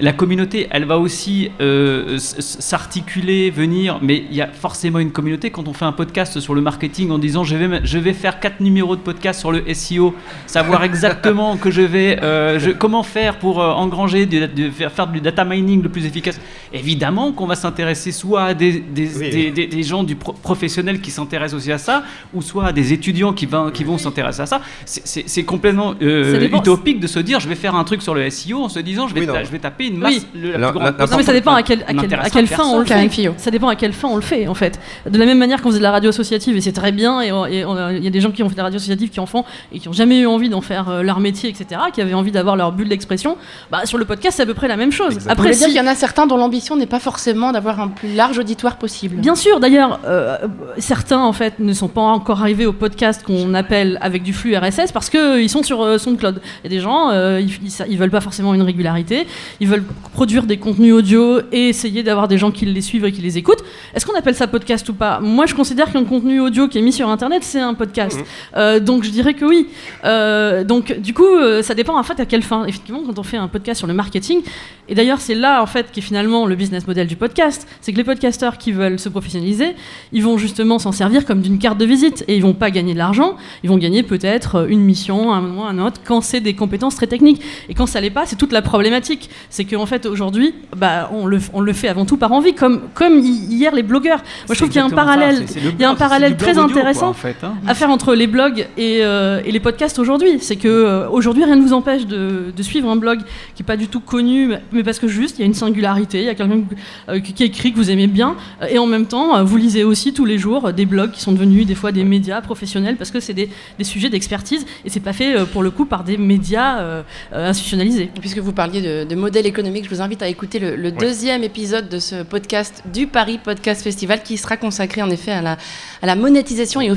La communauté, elle va aussi euh, s'articuler, venir, mais il y a forcément une communauté. Quand on fait un podcast sur le marketing en disant je vais, je vais faire quatre numéros de podcast sur le SEO, savoir [laughs] exactement que je vais, euh, je- comment faire pour euh, engranger, du, de faire, faire du data mining le plus efficace, évidemment qu'on va s'intéresser soit à des, des, Oui. des- des- des gens du pro- professionnel qui s'intéressent aussi à ça, ou soit à des étudiants qui, va- qui vont s'intéresser à ça. C'est- complètement euh, utopique de se dire je vais faire un truc sur le SEO en se disant je vais, Oui, non. ta- je vais taper une masse. Oui. le- la La- plus la- grande la- Non, mais ça dépend à, quel, à, quel- à quelle fin on le fait. Ça dépend à quelle fin on le fait, en fait. De la même manière qu'on faisait de la radio associative, et c'est très bien, et il y a des gens qui ont fait de la radio associative qui en font, et qui n'ont jamais eu envie d'en faire euh, leur métier, etc., qui avaient envie d'avoir leur bulle d'expression. Bah, sur le podcast, c'est à peu près la même chose. Exactement. Après, dire si- qu'il y en a certains dont l'ambition n'est pas forcément d'avoir un plus large auditoire possible. Bien sûr, d'ailleurs, euh, certains en fait ne sont pas encore arrivés au podcast qu'on appelle avec du flux RSS parce qu'ils sont sur euh, SoundCloud. Il y a des gens, euh, ils, ils, ils veulent pas forcément une régularité, ils veulent produire des contenus audio et essayer d'avoir des gens qui les suivent et qui les écoutent. Est-ce qu'on appelle ça podcast ou pas? Moi, je considère qu'un contenu audio qui est mis sur Internet, c'est un podcast. Euh, donc, je dirais que oui. Euh, donc, du coup, euh, ça dépend en fait à quelle fin. Effectivement, quand on fait un podcast sur le marketing, et d'ailleurs, c'est là en fait qui est le business model du podcast, c'est que les podcasteurs qui veulent se professionnaliser, ils vont justement s'en servir comme d'une carte de visite et ils vont pas gagner de l'argent, ils vont gagner peut-être une mission, un moment, un autre, quand c'est des compétences très techniques. Et quand ça l'est pas, c'est toute la problématique. C'est qu'en fait aujourd'hui, bah, on, le, on le fait avant tout par envie, comme, comme hi- hier les blogueurs. Moi, je trouve qu'il y a un parallèle. Il y a un parallèle très intéressant en fait, hein. à faire entre les blogs et, euh, et les podcasts aujourd'hui. C'est que euh, aujourd'hui rien ne vous empêche de, de suivre un blog qui est pas du tout connu, mais parce que juste il y a une singularité, il y a quelqu'un euh, qui écrit que vous aimez bien, euh, et en même temps euh, vous lisez aussi tous les jours des blogs qui sont devenus des fois des médias professionnels parce que c'est des, des sujets d'expertise et c'est pas fait pour le coup par des médias institutionnalisés. Et Puisque vous parliez de, de modèle économique, je vous invite à écouter le, le deuxième épisode de ce podcast du Paris Podcast Festival qui sera consacré en effet à la, à la monétisation et au,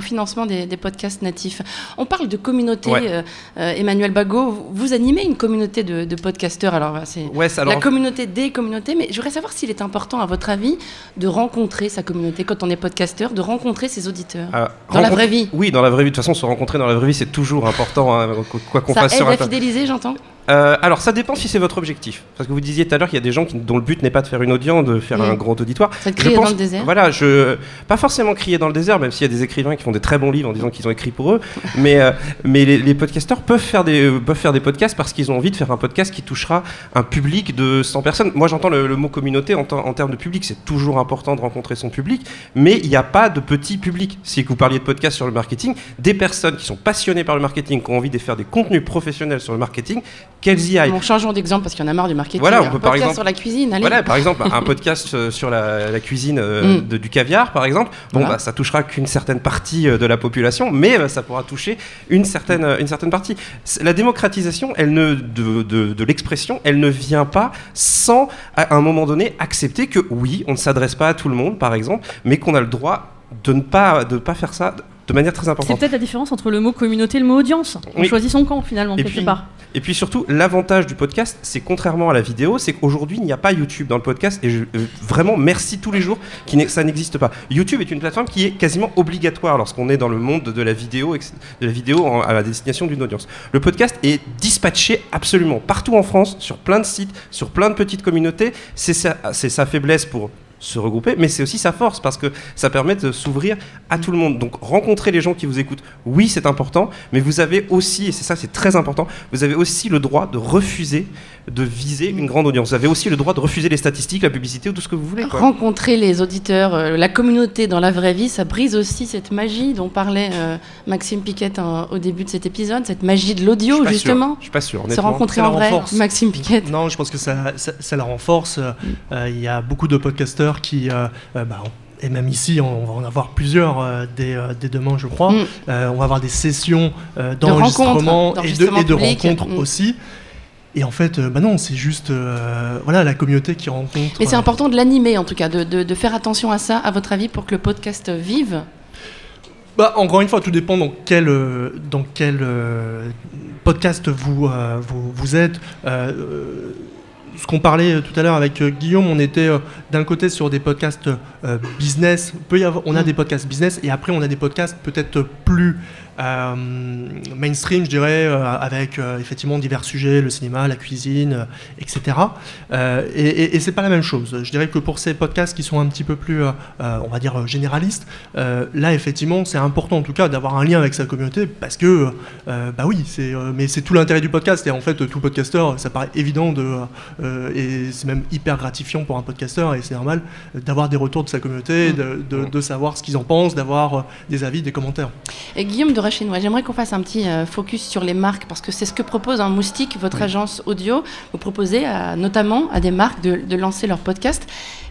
financement des, des podcasts natifs. On parle de communauté, Ouais. euh, euh, Emmanuel Bagot, vous, animez une communauté de, de podcasteurs, alors c'est Ouais, alors, la communauté des communautés, mais je voudrais savoir s'il est important à votre avis de rencontrer sa communauté quand on est podcasteur, de rencontrer ses auditeurs. euh, Dans la vraie vie. Oui, dans la vraie vie. De toute façon, se rencontrer dans la vraie vie, c'est toujours important, hein, quoi qu'on Ça fasse aide sur à fidéliser, j'entends Euh, alors, ça dépend si c'est votre objectif. Parce que vous disiez tout à l'heure qu'il y a des gens qui- dont le but n'est pas de faire une audience, de faire un grand auditoire. Ça te Je pense- dans le désert Voilà, je pas forcément crier dans le désert, même s'il y a des écrivains qui font des très bons livres en disant qu'ils ont écrit pour eux. [laughs] Mais euh, mais les, les podcasteurs peuvent faire des euh, peuvent faire des podcasts parce qu'ils ont envie de faire un podcast qui touchera un public de 100 personnes. Moi, j'entends le, le mot communauté en, en termes de public, c'est toujours important de rencontrer son public, mais il n'y a pas de petit public. Si vous parliez de podcast sur le marketing, des personnes qui sont passionnées par le marketing, qui ont envie de faire des contenus professionnels sur le marketing, qu'elles y aillent. Bon, changeons d'exemple parce qu'il y en a marre du marketing. Voilà, on Un peut par podcast exemple- sur la cuisine, allez. Voilà, par exemple, un podcast euh, sur la, la cuisine euh, Mm. de- du caviar, par exemple. Bon, Voilà. bah, ça touchera qu'une certaine partie euh, de la population, mais ça pourra toucher une certaine, une certaine partie. La démocratisation, elle ne, de, de- de l'expression, elle ne vient pas sans, à un moment donné, accepter que oui, on ne s'adresse pas à tout le monde, par exemple, mais qu'on a le droit de ne pas, de pas faire ça de manière très C'est importante. peut-être la différence entre le mot communauté et le mot audience. On Oui. choisit son camp finalement Et quelque puis, part. Et puis surtout, l'avantage du podcast, c'est contrairement à la vidéo, c'est qu'aujourd'hui, il n'y a pas YouTube dans le podcast. Et je, euh, vraiment, merci tous les jours que ça n'existe pas. YouTube est une plateforme qui est quasiment obligatoire lorsqu'on est dans le monde de la vidéo, de la vidéo en- à la destination d'une audience. Le podcast est dispatché absolument partout en France, sur plein de sites, sur plein de petites communautés. C'est sa, c'est sa faiblesse pour se regrouper, mais c'est aussi sa force parce que ça permet de s'ouvrir à tout le monde. Donc rencontrer les gens qui vous écoutent, oui c'est important, mais vous avez aussi, et c'est ça c'est très important, vous avez aussi le droit de refuser de viser une grande audience. Vous avez aussi le droit de refuser les statistiques, la publicité ou tout ce que vous voulez. quoi. Rencontrer les auditeurs, euh, la communauté dans la vraie vie, ça brise aussi cette magie dont parlait euh, Maxime Piquet en- au début de cet épisode, cette magie de l'audio justement. sûr. Je suis pas sûr. Se rencontrer en vrai, renforce. Maxime Piquet. Non, je pense que ça, ça, ça la renforce. Euh, Il y a beaucoup de podcasteurs qui, euh, euh, bah, et même ici, on va en avoir plusieurs euh, dès, euh, dès demain, je crois. Mm. Euh, on va avoir des sessions d'enregistrement et de, et rencontres Mm. aussi. Et en fait, bah non, c'est juste voilà, la communauté qui rencontre. Mais c'est important de l'animer en tout cas, de, de- de faire attention à ça, à votre avis, pour que le podcast vive? Bah, encore une fois, tout dépend dans quel, euh, dans quel euh, podcast vous, euh, vous, vous êtes. Euh, euh, ce qu'on parlait tout à l'heure avec Guillaume, on était d'un côté sur des podcasts business. Peut y avoir, on a mm. des podcasts business et après on a des podcasts peut-être plus euh, mainstream, je dirais, euh, avec euh, effectivement divers sujets, le cinéma, la cuisine, etc. et, et, c'est pas la même chose. Je dirais que pour ces podcasts qui sont un petit peu plus, on va dire, généralistes, là, effectivement, c'est important en tout cas d'avoir un lien avec sa communauté parce que, bah oui, c'est, mais c'est tout l'intérêt du podcast. Et en fait, tout podcasteur, ça paraît évident de, et c'est même hyper gratifiant pour un podcasteur et c'est normal d'avoir des retours de sa communauté, de, de, de savoir ce qu'ils en pensent, d'avoir des avis, des commentaires. Et Guillaume de J'aimerais qu'on fasse un petit euh, focus sur les marques parce que c'est ce que propose un Moustique, votre agence audio. Vous proposez notamment à des marques de, lancer leur podcast.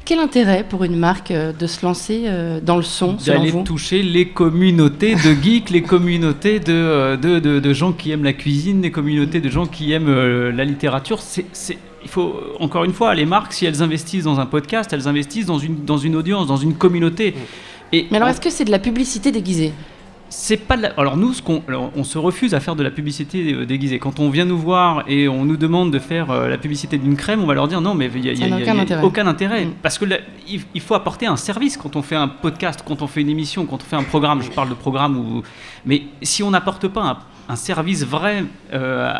Quel intérêt pour une marque euh, de se lancer euh, dans le son D'aller toucher les communautés de geeks, les communautés de, de, de, gens qui aiment la cuisine, les communautés de gens qui aiment la littérature. C'est, il faut, encore une fois, les marques, si elles investissent dans un podcast, elles investissent dans une, dans une audience, dans une communauté. Et Mais alors, est-ce que c'est de la publicité déguisée? C'est pas alors nous ce qu'on on se refuse à faire de la publicité euh, déguisée quand on vient nous voir et on nous demande de faire euh, la publicité d'une crème on va leur dire non mais il n'y a, aucun intérêt, mm. parce que il, faut apporter un service quand on fait un podcast quand on fait une émission quand on fait un programme je parle de programme mais si on n'apporte pas un, service vrai euh,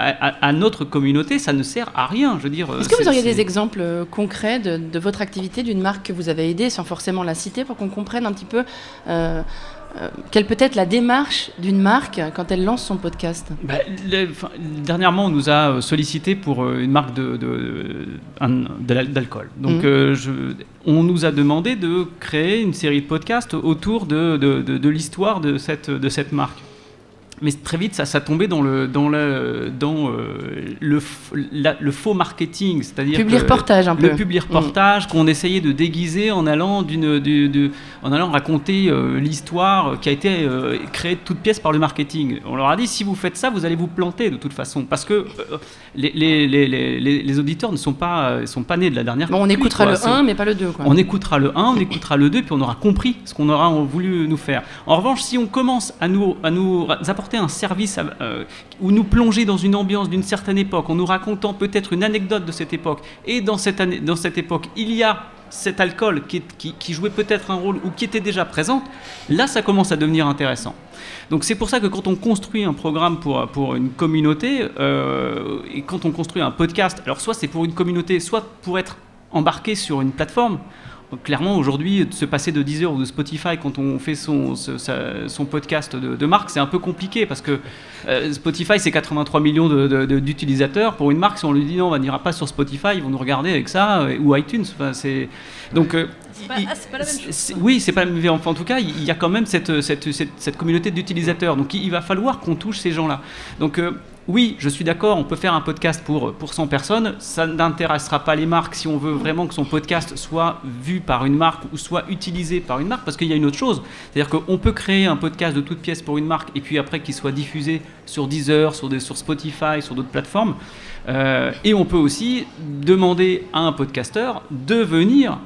à, notre communauté, ça ne sert à rien. Je veux dire. Est-ce que vous auriez des exemples concrets de, votre activité, d'une marque que vous avez aidée, sans forcément la citer, pour qu'on comprenne un petit peu euh, quelle peut être la démarche d'une marque quand elle lance son podcast? Bah, Dernièrement, on nous a sollicité pour euh, une marque d'alcool. De, Donc, mmh. euh, je, on nous a demandé de créer une série de podcasts autour de, de l'histoire de cette, de cette marque mais très vite, ça, ça tombait dans le, dans le, dans, euh, le, le faux marketing, c'est-à-dire public reportage un peu. Le public mm. reportage qu'on essayait de déguiser en allant, d'une, en allant raconter euh, l'histoire qui a été euh, créée de toutes pièces par le marketing. On leur a dit si vous faites ça, vous allez vous planter de toute façon, parce que les, les, les, les, auditeurs ne sont pas, sont pas nés de la dernière. Bon, on écoutera le 1, mais pas le 2. Quoi. On écoutera le 1, on écoutera le 2, puis on aura compris ce qu'on aura voulu nous faire. En revanche, si on commence à nous, à nous apporter un service euh, ou nous plonger dans une ambiance d'une certaine époque, en nous racontant peut-être une anecdote de cette époque. Et dans cette, époque, il y a cet alcool qui, jouait peut-être un rôle ou qui était déjà présent, là ça commence à devenir intéressant. Donc c'est pour ça que quand on construit un programme pour, pour une communauté, euh, et quand on construit un podcast, alors soit c'est pour une communauté, soit pour être embarqué sur une plateforme, clairement, aujourd'hui, se passer de Deezer ou de Spotify quand on fait son, son podcast de, marque, c'est un peu compliqué parce que euh, Spotify, c'est 83 millions d'utilisateurs. Pour une marque, si on lui dit non, on n'ira pas sur Spotify, ils vont nous regarder avec ça, euh, ou iTunes. Enfin, c'est... Donc, euh, ah, pas, la même chose. Oui, c'est pas la même En tout cas, il y a quand même cette, cette, cette, communauté d'utilisateurs. Donc, il, va falloir qu'on touche ces gens-là. Donc, oui, je suis d'accord, on peut faire un podcast pour, pour 100 personnes. Ça n'intéressera pas les marques si on veut vraiment que son podcast soit vu par une marque ou soit utilisé par une marque, parce qu'il y a une autre chose. C'est-à-dire qu'on peut créer un podcast de toute pièce pour une marque et puis après qu'il soit diffusé sur Deezer, sur, des, sur Spotify, sur d'autres plateformes. Euh, et on peut aussi demander à un podcasteur de venir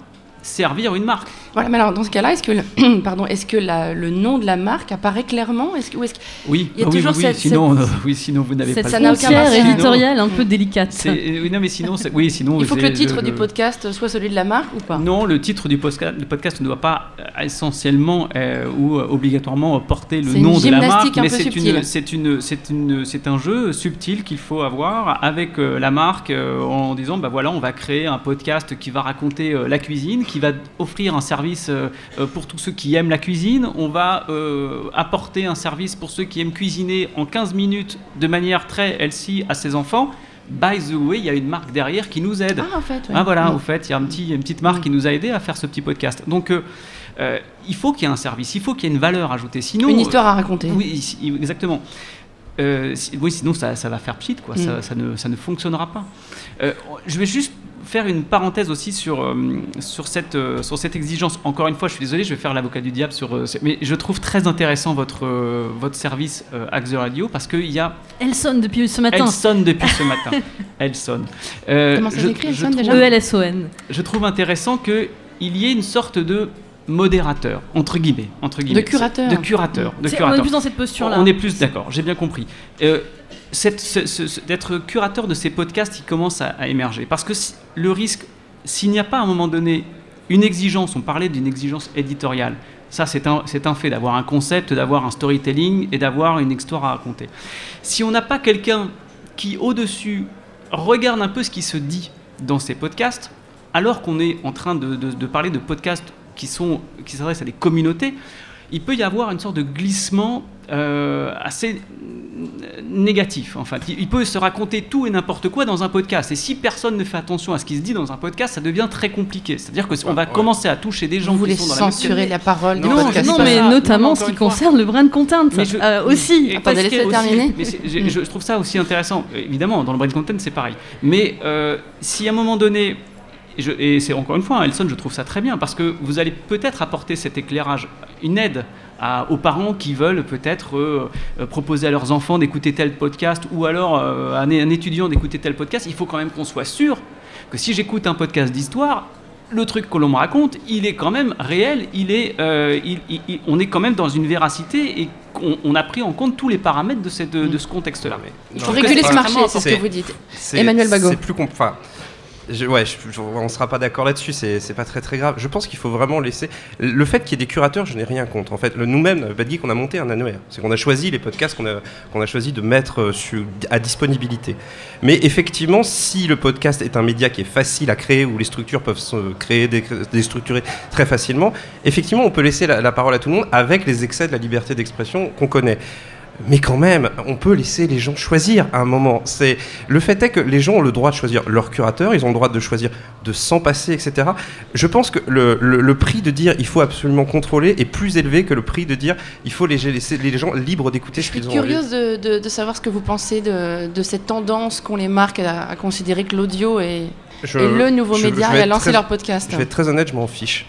servir une marque. Voilà, mais alors dans ce cas-là, est-ce que, le, [clears throat] pardon, est-ce que le nom de la marque apparaît clairement? Est-ce que, est Oui, il y a ah toujours oui, cette, sinon, euh, oui, sinon vous n'avez pas. Cette frontière éditoriale un peu délicate. Oui, non, mais sinon, oui, sinon. Il faut que le titre du podcast soit celui de la marque ou pas? Non, le titre du podcast, le podcast ne doit pas euh, essentiellement euh, ou obligatoirement porter le nom de la marque, mais c'est une, c'est une, c'est une, c'est un jeu subtil qu'il faut avoir avec la marque en disant, bah voilà, on va créer un podcast qui va raconter la cuisine, qui va offrir un service euh, euh, pour tous ceux qui aiment la cuisine. On va euh, apporter un service pour ceux qui aiment cuisiner en 15 minutes de manière très healthy à ses enfants. By the way, il y a une marque derrière qui nous aide. Ah, en fait. Ah, voilà, au fait, il y a un petit, une petite marque qui nous a aidé à faire ce petit podcast. Donc, il faut qu'il y ait un service, il faut qu'il y ait une valeur ajoutée. Sinon, une histoire à raconter. Oui, exactement. oui, sinon ça, ça, va faire pchit, quoi. Mm. ça, ne, ça ne fonctionnera pas. je vais juste faire une parenthèse aussi sur, euh, sur, cette, euh, sur cette exigence. Encore une fois, je suis désolé, je vais faire l'avocat du diable sur. Euh, mais je trouve très intéressant votre, votre service Axe Radio parce qu'il y a. Elle sonne depuis ce matin. Elle sonne depuis ce matin. [laughs] Elle sonne. Comment ça s'écrit Elle sonne déjà? E-L-S-O-N. Je trouve intéressant qu'il y ait une sorte de modérateur, entre guillemets. Entre guillemets. De curateur. De curateur. De C'est- on curateur. est plus dans cette posture-là. On est plus d'accord, j'ai bien compris. Euh, D'être curateur de ces podcasts, il commence à, à émerger. Parce que si- le risque, s'il n'y a pas à un moment donné une exigence, on parlait d'une exigence éditoriale, ça c'est un, c'est un fait, d'avoir un concept, d'avoir un storytelling et d'avoir une histoire à raconter. Si on n'a pas quelqu'un qui, au-dessus, regarde un peu ce qui se dit dans ces podcasts, alors qu'on est en train de, de- de parler de podcasts qui, sont, qui s'adressent à des communautés, il peut y avoir une sorte de glissement euh, assez négatif. En fait. Il peut se raconter tout et n'importe quoi dans un podcast. Et si personne ne fait attention à ce qui se dit dans un podcast, ça devient très compliqué. C'est-à-dire qu'on va Ouais. commencer à toucher des gens Vous voulez qui sont dans la même censurer la parole du Non, podcast non, mais ça. Notamment non, ce qui concerne le brand content Mais je- euh, aussi. Attendez, laissez terminer. mais je, je trouve ça aussi intéressant. Euh, Évidemment, dans le brain content, c'est pareil. Mais euh, si à un moment donné, et, je- et c'est encore une fois, Elson, je trouve ça très bien parce que vous allez peut-être apporter cet éclairage, une aide à- aux parents qui veulent peut-être euh, euh, proposer à leurs enfants d'écouter tel podcast ou alors euh, à un, un étudiant d'écouter tel podcast. Il faut quand même qu'on soit sûr que si j'écoute un podcast d'histoire, le truc que l'on me raconte, il est quand même réel, il est, euh, il- il- il- on est quand même dans une véracité et qu'on on a pris en compte tous les paramètres de, cette, de ce contexte-là. Il faut réguler ce marché, c'est ce que vous dites. Emmanuel Bagot. C'est plus compl- enfin, je- ouais, je- je- on ne sera pas d'accord là-dessus, c'est pas très très grave. Je pense qu'il faut vraiment laisser. Le fait qu'il y ait des curateurs, je n'ai rien contre. En fait, nous-mêmes, Bad Geek, on a monté un annuaire. C'est qu'on a choisi les podcasts qu'on a, qu'on choisi de mettre euh, à disponibilité. Mais effectivement, si le podcast est un média qui est facile à créer, où les structures peuvent se créer, dé- déstructurer très facilement, effectivement, on peut laisser la, la parole à tout le monde avec les excès de la liberté d'expression qu'on connaît. Mais quand même, on peut laisser les gens choisir à un moment. C'est le fait est que les gens ont le droit de choisir leur curateur, ils ont le droit de choisir de s'en passer, etc. Je pense que le, le- le prix de dire il faut absolument contrôler est plus élevé que le prix de dire il faut les- laisser les gens libres d'écouter Je ce suis qu'ils ont envie. curieuse de, de- de savoir ce que vous pensez de, de cette tendance qu'ont les marques à, à considérer que l'audio est, Je- est le nouveau je- média je et à lancer très- leur podcast. Je vais être très honnête, je m'en fiche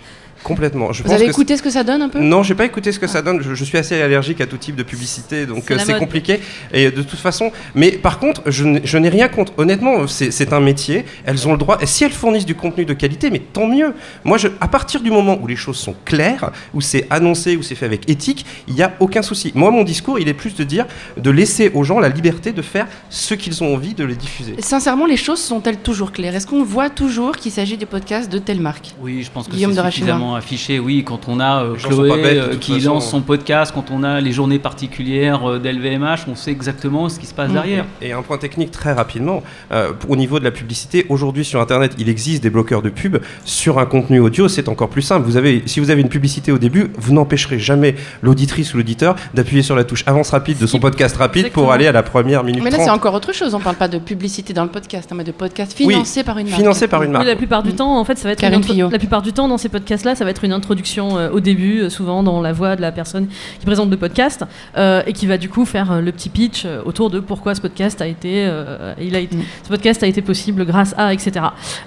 complètement. Je Vous pense avez que écouté ce que ça donne un peu? Non, j'ai pas écouté ce que ça donne. Je, je suis assez allergique à tout type de publicité, donc C'est euh, c'est compliqué. Et de toute façon, mais par contre, je n'ai rien contre. Honnêtement, c'est un métier. Elles ont le droit. Et si elles fournissent du contenu de qualité, mais tant mieux. Moi, je, à partir du moment où les choses sont claires, où c'est annoncé, où c'est fait avec éthique, il n'y a aucun souci. Moi, mon discours, il est plus de dire, de laisser aux gens la liberté de faire ce qu'ils ont envie de les diffuser. Sincèrement, les choses sont-elles toujours claires? Est-ce qu'on voit toujours qu'il s'agit du podcast de telle marque? Oui, je pense que Guillaume c'est suffisamment affiché. Oui, quand on a euh, Chloé pas bêtes, euh, qui façon. lance son podcast, quand on a les journées particulières euh, d'LVMH, on sait exactement ce qui se passe Mm. derrière. Et un point technique très rapidement, euh, au niveau de la publicité, aujourd'hui sur Internet, il existe des bloqueurs de pub. Sur un contenu audio, c'est encore plus simple. Vous avez, si vous avez une publicité au début, vous n'empêcherez jamais l'auditrice ou l'auditeur d'appuyer sur la touche avance rapide de son podcast rapide exactement. pour aller à la première minute Mais là, c'est 30. encore autre chose. On parle pas de publicité dans le podcast, hein, mais de podcast Oui, financé par une marque. Financé par une marque. Oui, la plupart du Mm. temps, en fait, ça va être Karine une la plupart du temps dans ces podcasts-là, ça va être une introduction euh, au début, euh, souvent dans la voix de la personne qui présente le podcast, euh, et qui va du coup faire le petit pitch autour de pourquoi ce podcast a été, il a été, Mm. ce podcast a été possible grâce à, etc.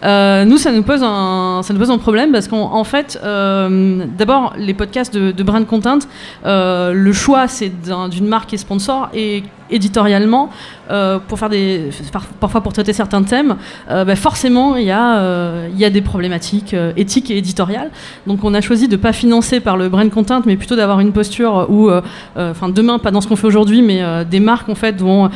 Nous, ça nous pose un, ça nous pose un problème parce qu'en en fait, d'abord, les podcasts de, de brand content, le choix c'est d'un- d'une marque qui est sponsor et éditorialement euh, pour faire des par- parfois pour traiter certains thèmes euh, bah, forcément il y a euh, y a des problématiques euh, éthiques et éditoriales donc on a choisi de pas financer par le brand content mais plutôt d'avoir une posture où enfin demain pas dans ce qu'on fait aujourd'hui mais des marques en fait vont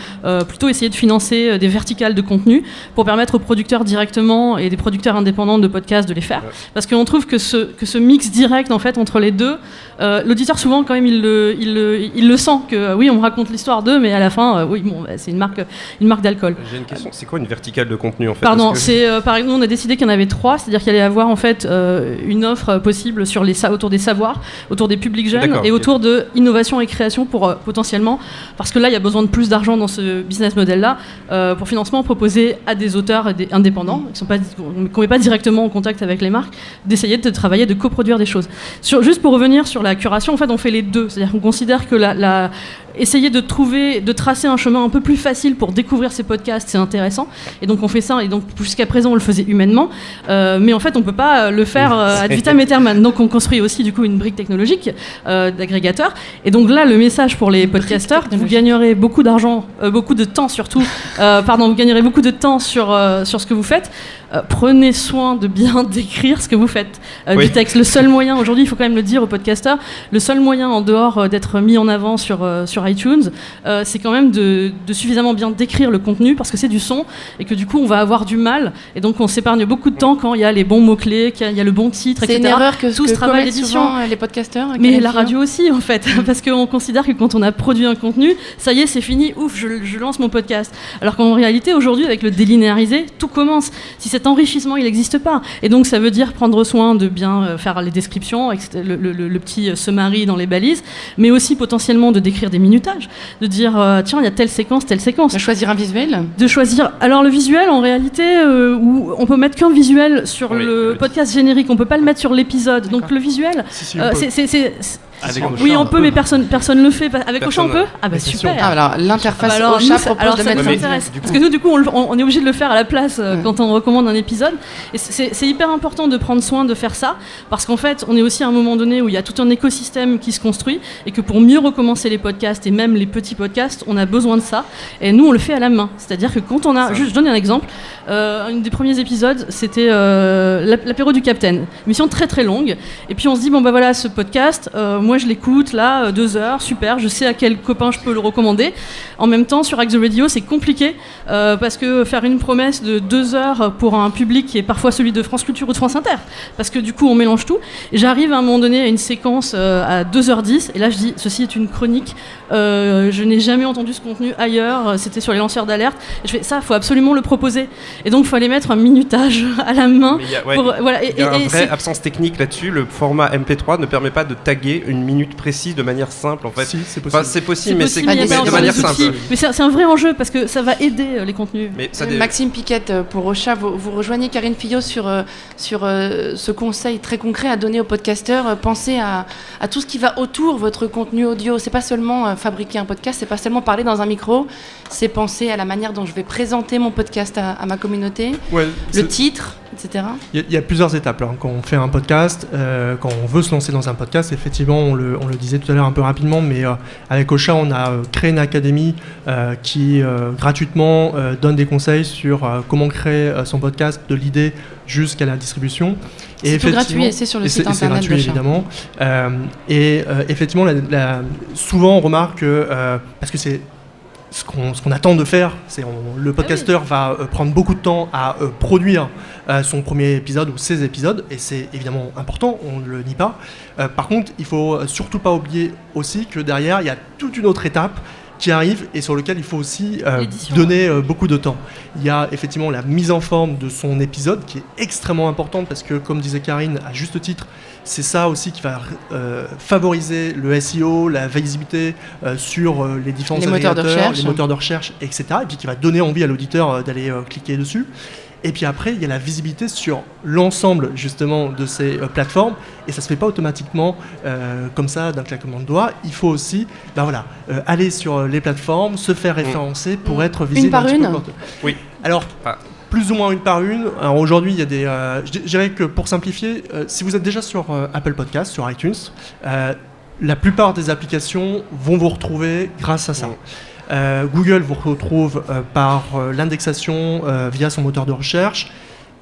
plutôt essayer de financer des verticales de contenu pour permettre aux producteurs directement et des producteurs indépendants de podcasts de les faire Ouais. parce qu'on trouve que ce que ce mix direct en fait entre les deux l'auditeur souvent quand même il le, il le, il le sent que oui on me raconte l'histoire d'eux mais à la fin euh, oui bon bah, c'est une marque une marque d'alcool J'ai une question. C'est quoi une verticale de contenu en fait? Pardon, c'est euh, par exemple, on a décidé qu'il y en avait trois, c'est-à-dire qu'il allait y avoir en fait euh, une offre possible sur les autour des savoirs, autour des publics jeunes et autour de innovation et création pour potentiellement, parce que là il y a besoin de plus d'argent dans ce business model-là, pour financement proposer à des auteurs des indépendants qui sont pas qu'on met pas directement en contact avec les marques, d'essayer de travailler, de coproduire des choses. Sur, juste pour revenir sur la curation, en fait on fait les deux, c'est-à-dire qu'on considère que la, la essayer de trouver, de tracer un chemin un peu plus facile pour découvrir ces podcasts, c'est intéressant. Et donc on fait ça, et donc jusqu'à présent on le faisait humainement, Euh, mais en fait on peut pas euh, le faire euh, ad vitam aeternam. Donc on construit aussi du coup une brique technologique euh, d'agrégateur. Et donc là le message pour les podcasteurs, vous gagnerez beaucoup d'argent, euh, beaucoup de temps surtout, euh, pardon, vous gagnerez beaucoup de temps sur, euh, sur ce que vous faites. Euh, prenez soin de bien [laughs] décrire ce que vous faites euh, Oui. du texte. Le seul moyen, aujourd'hui, il faut quand même le dire aux podcasteurs, le seul moyen en dehors euh, d'être mis en avant sur, euh, sur iTunes, euh, c'est quand même de, de suffisamment bien décrire le contenu parce que c'est du son et que du coup, on va avoir du mal. Et donc, on s'épargne beaucoup de temps quand il y a les bons mots-clés, qu'il y a- il y a le bon titre, C'est etc. une erreur que, Tout que ce travail commettent d'édition. euh, les podcasteurs. Mais la radio aussi, en fait, [laughs] parce qu'on considère que quand on a produit un contenu, ça y est, c'est fini, ouf, je, je lance mon podcast. Alors qu'en réalité, aujourd'hui, avec le délinéarisé, tout commence. Si cet enrichissement, il n'existe pas. Et donc, ça veut dire prendre soin de bien euh, faire les descriptions, le, le- le- le petit euh, summary dans les balises, mais aussi potentiellement de décrire des minutages, de dire, euh, tiens, il y a telle séquence, telle séquence De choisir un visuel. de choisir. Alors le visuel, en réalité, euh, où on peut mettre qu'un visuel sur Oui, le podcast générique, on peut pas le mettre sur l'épisode. Donc le visuel, Si, si, euh, c'est- Avec oui, Ocha, on peut, mais personne personne le fait. Avec Ocha, on peut Ah bah super. Ah, alors l'interface Bah alors, nous, ça- propose alors de ça mettre nous intéresse. Parce que nous, du coup, on, le- on- on est obligé de le faire à la place euh, Ouais. quand on recommande un épisode. Et c'est hyper important de prendre soin de faire ça, parce qu'en fait, on est aussi à un moment donné où il y a tout un écosystème qui se construit, et que pour mieux recommencer les podcasts, et même les petits podcasts, on a besoin de ça. Et nous, on le fait à la main. C'est-à-dire que quand on a... Juste, je donne un exemple. Euh, un des premiers épisodes, c'était euh, l'ap- l'apéro du Capitaine. Mission très très longue. Et puis on se dit, bon bah voilà, ce podcast, euh, moi je l'écoute là, euh, deux heures, super, je sais à quel copain je peux le recommander. En même temps, sur Axe the Radio, c'est compliqué euh, parce que faire une promesse de deux heures pour un public qui est parfois celui de France Culture ou de France Inter, parce que du coup on mélange tout. J'arrive à un moment donné à une séquence euh, à 2h10, et là je dis, ceci est une chronique, euh, je n'ai jamais entendu ce contenu ailleurs, c'était sur les lanceurs d'alerte. Je fais, ça, faut absolument le proposer. Et donc, il faut aller mettre un minutage [laughs] à la main. Il y a, ouais, pour- voilà, et, il y a et- un et vrai c'est- absence technique là-dessus. Le format MP3 ne permet pas de taguer une minute précise de manière simple en fait. Si, c'est Enfin, possible. c'est possible, mais c'est de manière simple. Mais c'est c'est un vrai enjeu parce que ça va aider euh, les contenus. Mais ça Euh, dé- Maxime Piquette euh, pour Ocha, vous, vous rejoignez Karine Fillot sur, sur euh, ce conseil très concret à donner aux podcasteurs. Pensez à, à tout ce qui va autour votre contenu audio. C'est pas seulement euh, fabriquer un podcast, c'est pas seulement parler dans un micro, c'est penser à la manière dont je vais présenter mon podcast à, à ma communauté, Ouais, le c'est- titre, etc. Il y, a- il y a plusieurs étapes là. Quand on fait un podcast, euh, quand on veut se lancer dans un podcast, effectivement, on le, on le disait tout à l'heure un peu rapidement, mais euh, avec Ocha, on a euh, créé une académie euh, qui gratuitement donne des conseils sur comment créer son podcast de l'idée jusqu'à la distribution. C'est tout gratuit et c'est sur le site c'est- et c'est internet gratuit évidemment. Et effectivement, la- la- souvent on remarque que, parce que c'est ce qu'on attend de faire, c'est le podcasteur va euh, prendre beaucoup de temps à euh, produire euh, son premier épisode ou ses épisodes, et c'est évidemment important, on ne le nie pas. Euh, par contre, il faut surtout pas oublier aussi que derrière, il y a toute une autre étape qui arrive et sur lequel il faut aussi donner beaucoup de temps. Il y a effectivement la mise en forme de son épisode qui est extrêmement importante parce que, comme disait Karine, à juste titre, c'est ça aussi qui va euh, favoriser le SEO, la visibilité euh, sur euh, les différents Les moteurs de recherche. les moteurs de recherche, etc. Et puis qui va donner envie à l'auditeur euh, d'aller euh, cliquer dessus. Et puis après, il y a la visibilité sur l'ensemble justement de ces euh, plateformes. Et ça se fait pas automatiquement euh, comme ça d'un claquement de doigts. Il faut aussi, ben voilà, euh, aller sur les plateformes, se faire référencer pour Mm. être visible par un une peu partout. Oui. Alors, Ah. Plus ou moins une par une. Alors aujourd'hui, il y a des. euh, je dirais que pour simplifier, euh, si vous êtes déjà sur euh, Apple Podcast, sur iTunes, la plupart des applications vont vous retrouver grâce à ça. Google vous retrouve par l'indexation via son moteur de recherche.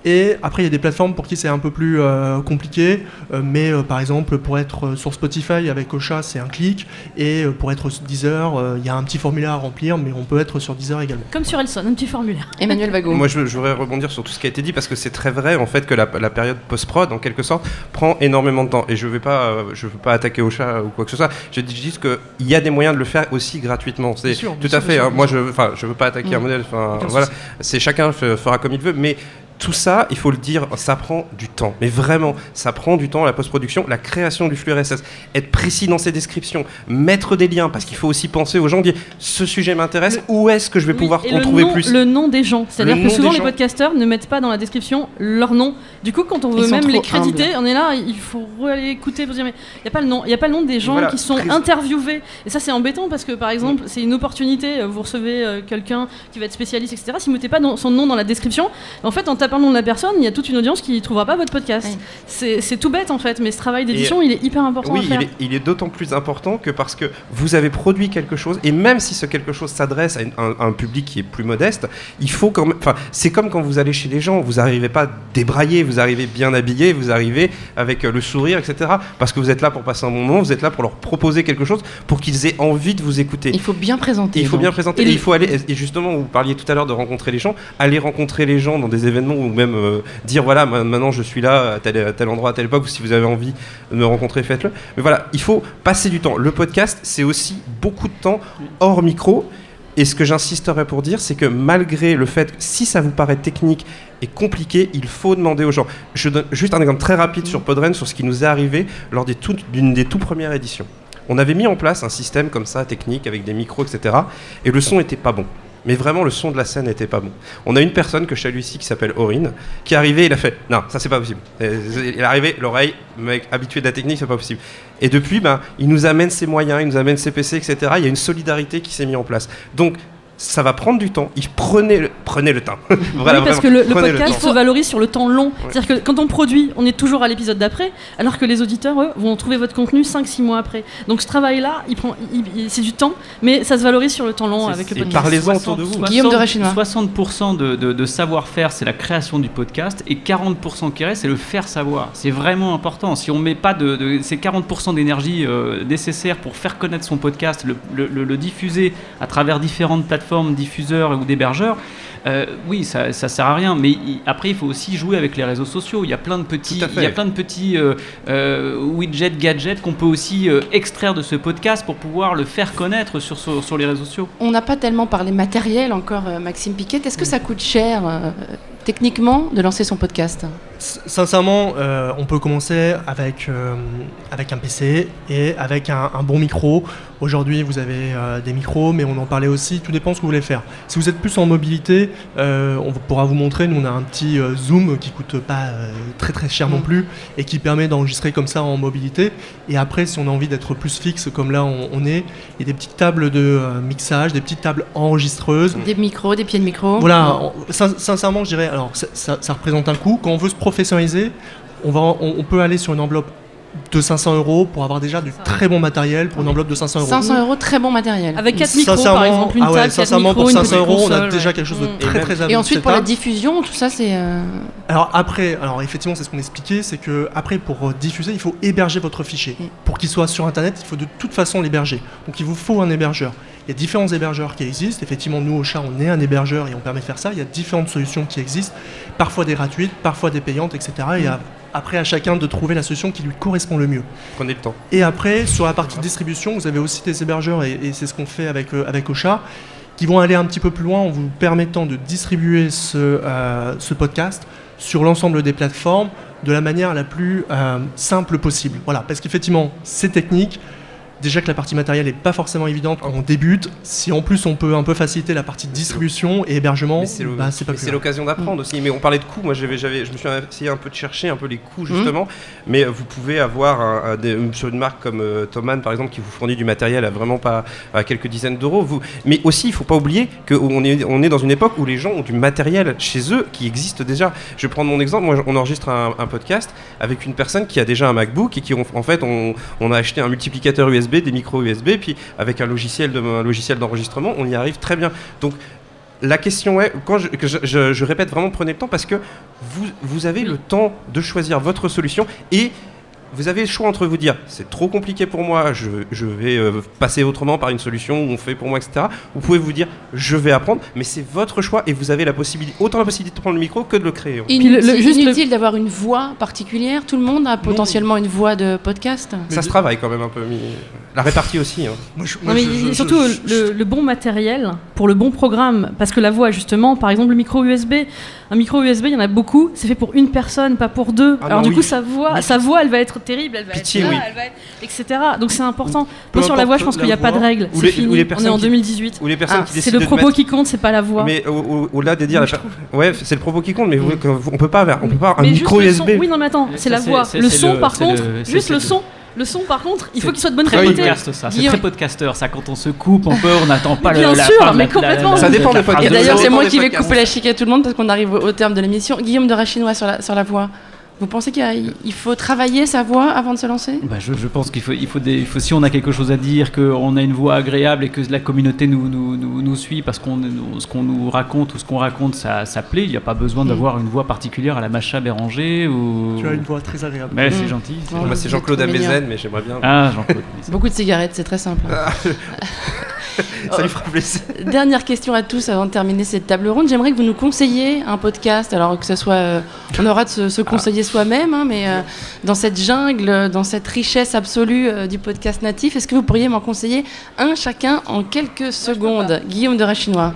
Et après, il y a des plateformes pour qui c'est un peu plus euh, compliqué, euh, mais euh, par exemple, pour être sur Spotify avec Ocha, c'est un clic, et euh, pour être sur Deezer, euh, il y a un petit formulaire à remplir, mais on peut être sur Deezer également. Comme sur Elson, un petit formulaire. [laughs] Emmanuel Vago. Moi, je, je voudrais rebondir sur tout ce qui a été dit parce que c'est très vrai en fait que la, la période post-prod, en quelque sorte, prend énormément de temps. Et je ne vais pas, euh, je veux pas attaquer au chat ou quoi que ce soit. Je dis juste qu'il y a des moyens de le faire aussi gratuitement. C'est Bien sûr, tout bien à sûr, fait. bien hein. moi, bien je, je veux pas attaquer Mm. un modèle. Voilà, souci. c'est chacun fe- fera comme il veut, mais tout ça, il faut le dire, ça prend du temps. Mais vraiment, ça prend du temps la post-production, la création du flux RSS, être précis dans ses descriptions, mettre des liens, parce qu'il faut aussi penser aux gens, dire ce sujet m'intéresse, où est-ce que je vais Oui, pouvoir en trouver nom, plus? Le nom des gens. C'est-à-dire Le que souvent les gens. podcasteurs ne mettent pas dans la description leur nom. Du coup, quand on veut même les créditer, humbles. on est là, il faut aller écouter pour dire mais il n'y a pas le nom, il y a pas le nom des gens Voilà, qui sont très- interviewés. Et ça c'est embêtant parce que par exemple, c'est une opportunité. euh, Vous recevez euh, quelqu'un qui va être spécialiste, etc. Si vous mettez pas dans- son nom dans la description, en fait, en tapant pas le nom de la personne, il y a toute une audience qui ne trouvera pas votre podcast. Oui. C'est c'est tout bête en fait, mais ce travail d'édition, il est hyper important Oui, à faire. il est, il est d'autant plus important que parce que vous avez produit quelque chose, et même si ce quelque chose s'adresse à, une- un, un public qui est plus modeste, il faut quand même. Enfin, c'est comme quand vous allez chez les gens, vous n'arrivez pas débraillé, vous arrivez bien habillé, vous arrivez avec euh, le sourire, etc. Parce que vous êtes là pour passer un bon moment, vous êtes là pour leur proposer quelque chose, pour qu'ils aient envie de vous écouter. Il faut bien présenter. Et il faut donc. bien présenter, Et il faut aller, et justement, vous parliez tout à l'heure de rencontrer les gens, aller rencontrer les gens dans des événements ou même euh, dire voilà, ma- maintenant je suis là à tel, à tel endroit, à telle époque, ou si vous avez envie de me rencontrer, faites-le. Mais voilà, il faut passer du temps. Le podcast, c'est aussi beaucoup de temps hors micro. Et ce que j'insisterai pour dire, c'est que malgré le fait si ça vous paraît technique et compliqué, il faut demander aux gens. Juste un exemple très rapide sur Podren, sur ce qui nous est arrivé lors des d'une des tout premières éditions. On avait mis en place un système comme ça, technique, avec des micros, etc. Et le son était pas bon. Mais vraiment, le son de la scène n'était pas bon. On a une personne que je salue ici qui s'appelle Aurine, qui est arrivée, il a fait Non, ça c'est pas possible. Euh, Il est arrivé, l'oreille, mec habitué de la technique, c'est pas possible. Et depuis, ben, il nous amène ses moyens, il nous amène ses PC, etc. Il y a une solidarité qui s'est mise en place. Donc, ça va prendre du temps. Il prenez le, prenez le temps. [laughs] Voilà, oui, parce vraiment, que le, podcast se valorise sur le temps long. C'est-à-dire que quand on produit, on est toujours à l'épisode d'après, alors que les auditeurs, eux, vont trouver votre contenu 5-6 mois après. Donc ce travail-là, il prend, il- il- c'est du temps, mais ça se valorise sur le temps long avec le podcast. parlez-en autour de vous. Guillaume de Rachinois. 60% de, de- de savoir-faire, c'est la création du podcast, et 40% qui reste, c'est le faire savoir. C'est vraiment important. Si on met pas de, de- ces 40% d'énergie euh, nécessaires pour faire connaître son podcast, le, le- le- le diffuser à travers différentes plateformes, diffuseurs ou d'hébergeurs, euh, oui, ça, ça sert à rien. Mais il- après, il faut aussi jouer avec les réseaux sociaux. Il y a plein de petits, il y a plein de petits euh, euh, widgets, gadgets qu'on peut aussi euh, extraire de ce podcast pour pouvoir le faire connaître sur, sur, sur les réseaux sociaux. On n'a pas tellement parlé matériel encore, Maxime Piquet. Est-ce que ça coûte cher euh, techniquement de lancer son podcast Sincèrement, euh, on peut commencer avec, euh, avec un PC et avec un, un bon micro. Aujourd'hui, vous avez euh, des micros, mais on en parlait aussi, tout dépend ce que vous voulez faire. Si vous êtes plus en mobilité, on pourra vous montrer, nous on a un petit zoom qui coûte pas très très cher non plus et qui permet d'enregistrer comme ça en mobilité. Et après, si on a envie d'être plus fixe, comme là on, on est, il y a des petites tables de mixage, des petites tables enregistreuses. Des micros, des pieds de micro Voilà, on- sin- sincèrement, je dirais, alors ça, ça- ça représente un coût. Quand on veut se professionnaliser, on, va, on, on peut aller sur une enveloppe de 500 euros pour avoir déjà du très bon matériel pour une enveloppe de 500 euros. 500 euros, très bon matériel. Avec 4 micros, par exemple, une ah ouais, table, 4 sincèrement, micros, pour une 500 petite euros, on a déjà ouais. quelque chose de très très Et ensuite, pour la diffusion, tout ça, c'est. euh, Alors après, alors effectivement, c'est ce qu'on expliquait, c'est que après pour euh, diffuser, il faut héberger votre fichier. Mm. Pour qu'il soit sur Internet, il faut de toute façon l'héberger. Donc il vous faut un hébergeur. Il y a différents hébergeurs qui existent. Effectivement, nous au chat, on est un hébergeur et on permet de faire ça. Il y a différentes solutions qui existent, parfois des gratuites, parfois des payantes, etc. Et à- après à chacun de trouver la solution qui lui correspond le mieux. Prenez le temps. Et après, sur la partie distribution, vous avez aussi des hébergeurs, et, et c'est ce qu'on fait avec, euh, avec Ocha, qui vont aller un petit peu plus loin en vous permettant de distribuer ce, euh, ce podcast sur l'ensemble des plateformes de la manière la plus euh, simple possible. Voilà, parce qu'effectivement, c'est technique. Déjà que la partie matérielle n'est pas forcément évidente quand on débute. Si en plus on peut un peu faciliter la partie distribution et hébergement, c'est bah, l'occasion d'apprendre aussi. Mais on parlait de coûts. Moi, j'avais, je me suis essayé un peu de chercher un peu les coûts justement. Mais vous pouvez avoir un- un des- sur une marque comme euh, Thomann par exemple qui vous fournit du matériel à vraiment pas à quelques dizaines d'euros. Vous, mais aussi, il faut pas oublier qu'on est, on est dans une époque où les gens ont du matériel chez eux qui existe déjà. Je vais prendre mon exemple. Moi, on enregistre un, un podcast avec une personne qui a déjà un MacBook et qui, en fait, on, on a acheté un multiplicateur USB, des micros USB, puis avec un logiciel, d'enregistrement, on y arrive très bien. Donc la question est, quand je, répète vraiment, prenez le temps parce que vous avez le temps de choisir votre solution et vous avez le choix entre vous dire c'est trop compliqué pour moi, je, je vais euh, passer autrement par une solution où on fait pour moi, etc. Vous pouvez vous dire je vais apprendre, mais c'est votre choix et vous avez la possibilité, autant la possibilité de prendre le micro que de le créer. Le- le- Inutile, juste le- inutile d'avoir une voix particulière. Tout le monde a potentiellement une voix de podcast. Ça se travaille quand même un peu, mais la répartie aussi. hein. Moi, je- Non, moi, mais je- je- je- surtout je- le, le bon matériel pour le bon programme, parce que la voix, justement, par exemple, le micro USB, un micro USB, il y en a beaucoup, c'est fait pour une personne, pas pour deux. Ah Alors non, du oui. coup, sa voix, Oui. sa voix, elle va être terrible, elle va Pitié, être là, oui. elle va être, etc. Donc c'est important. Peu Moi sur la voix, je pense qu'il n'y a pas de voix. règle. Ou C'est les- fini. ou les On est personnes en qui- 2018. Ou les personnes Ah, qui C'est le propos mettre- qui compte, c'est pas la voix. Mais au- au- au-delà de dire, Oui, la ouais, c'est le propos qui compte, mais vous- on peut pas avoir, on peut pas avoir un micro USB. Oui, non, mais attends, c'est la voix. Le son, par contre, juste le son. Le son, par contre, il faut qu'il soit de bonne très qualité. podcast, ça. C'est Guillaume- très podcasteur, ça. Quand on se coupe, on peut, on n'attend pas [laughs] Mais le, bien sûr, mais la- complètement. la- Ça dépend des podcasts. D'ailleurs, c'est moi qui vais couper la chic à tout le monde parce qu'on arrive au, au terme de l'émission. Guillaume de Rachinois sur la, sur la voix. Vous pensez qu'il faut travailler sa voix avant de se lancer? Bah, je, je pense qu'il faut, il faut, des, il faut, si on a quelque chose à dire, qu'on a une voix agréable et que la communauté nous, nous, nous, nous suit parce qu'on ce qu'on nous raconte ou ce qu'on raconte, ça, ça plaît. Il n'y a pas besoin Mm. d'avoir une voix particulière à la Macha Béranger ou. Tu as une voix très agréable. Mais Mm. c'est gentil. c'est. Moi, c'est Jean-Claude. Amezen, mais j'aimerais bien. Ah, Jean-Claude. Beaucoup de cigarettes, c'est très simple. [laughs] [laughs] Ça lui fera plaisir. Dernière question à tous avant de terminer cette table ronde. J'aimerais que vous nous conseilliez un podcast, alors que ce soit. euh, on aura de se, se conseiller soi-même, hein, mais euh, dans cette jungle, dans cette richesse absolue euh, du podcast natif, est-ce que vous pourriez m'en conseiller un chacun en quelques secondes? Guillaume de Rachinois.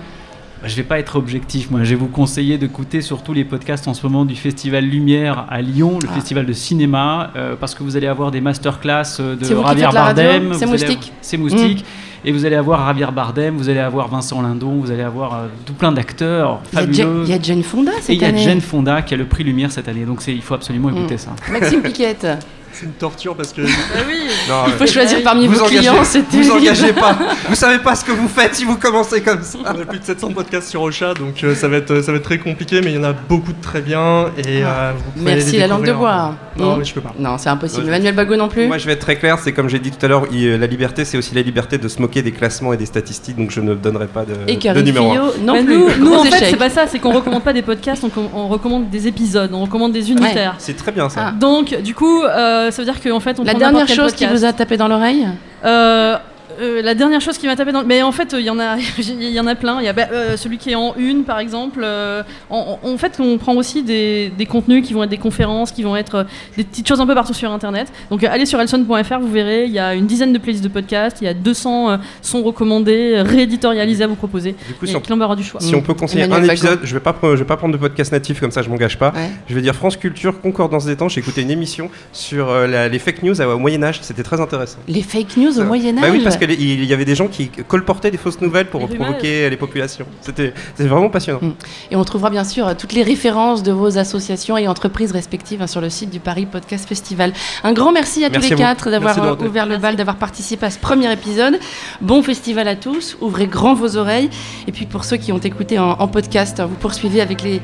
Je vais pas être objectif, moi. Je vais vous conseiller d'écouter surtout les podcasts en ce moment du Festival Lumière à Lyon, le Ah. festival de cinéma, euh, parce que vous allez avoir des masterclass euh, de Javier Bardem. C'est Moustique C'est Moustique. Et vous allez avoir Javier Bardem, vous allez avoir Vincent Lindon, vous allez avoir euh, tout plein d'acteurs Il y, a Jen- fabuleux. il y a Jane Fonda cette Et il y a. Jane Fonda qui a le prix Lumière cette année, donc il faut absolument écouter Mm. ça. Maxime Piquette. [laughs] C'est une torture parce que [laughs] Bah oui. Non, Il faut choisir parmi vous vos engagez, clients. c'était- vous engagez pas. [laughs] Vous savez pas ce que vous faites si vous commencez comme ça. on a plus de 700 podcasts sur Ocha, donc euh, ça, va être, ça va être très compliqué, mais il y en a beaucoup de très bien. Et, euh, vous Merci les la langue de bois. Non, Mm. mais je peux pas. Non, c'est impossible. Ouais, Emmanuel Bagot non plus Moi, je vais être très clair. C'est comme j'ai dit tout à l'heure, il- la liberté, c'est aussi la liberté de se moquer des classements et des statistiques. Donc, je ne donnerai pas de, Et de numéro un. Fillot non Bah, plus. nous, nous, en fait, c'est pas ça, c'est qu'on recommande pas des podcasts, on, on recommande des épisodes, on recommande des unitaires. C'est très bien ça. Ah. Donc, du coup, euh, ça veut dire qu'en fait, on La dernière chose qui vous a tapé dans l'oreille Euh, euh, la dernière chose qui m'a tapé dans le... Mais en fait, il y en a, il [laughs] y en a plein. Il y a bah, euh, celui qui est en une, par exemple. Euh, en, fait, on prend aussi des, des contenus qui vont être des conférences, qui vont être euh, des petites choses un peu partout sur Internet. Donc, euh, allez sur elson.fr, vous verrez, il y a une dizaine de playlists de podcasts, il y a 200 euh, sons recommandés, euh, rééditorialisés à vous proposer. Du coup, Et si on, aura du choix. si on peut conseiller Emmanuel un épisode, je vais pas, je vais pas prendre de podcast natif comme ça, je m'engage pas. Ouais. Je vais dire France Culture, Concordance des temps. J'ai écouté une émission sur euh, la- les fake news au Moyen Âge. C'était très intéressant. Les fake news au Moyen-Âge Bah oui, parce qu'il y avait des gens qui colportaient des fausses nouvelles pour Les provoquer les populations. C'était vraiment passionnant. Mm. Et on trouvera bien sûr toutes les références de vos associations et entreprises respectives hein, sur le site du Paris Podcast Festival. Un grand merci à Merci tous les vous. quatre d'avoir ouvert le bal, d'avoir participé à ce premier épisode. Bon festival à tous, ouvrez grand vos oreilles. Et puis pour ceux qui ont écouté en, en podcast, hein, vous poursuivez avec les,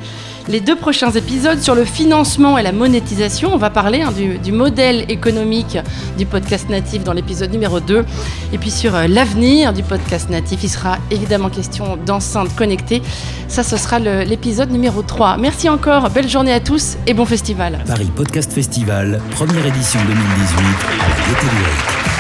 les deux prochains épisodes sur le financement et la monétisation. On va parler hein, du, modèle économique du podcast natif dans l'épisode numéro 2. Et puis sur euh, l'avenir du podcast natif, il sera évidemment question d'enceintes connectées. Ça, ce sera l'épisode numéro 3. Merci encore, belle journée à tous et bon festival. Paris Podcast Festival, première édition 2018 à la.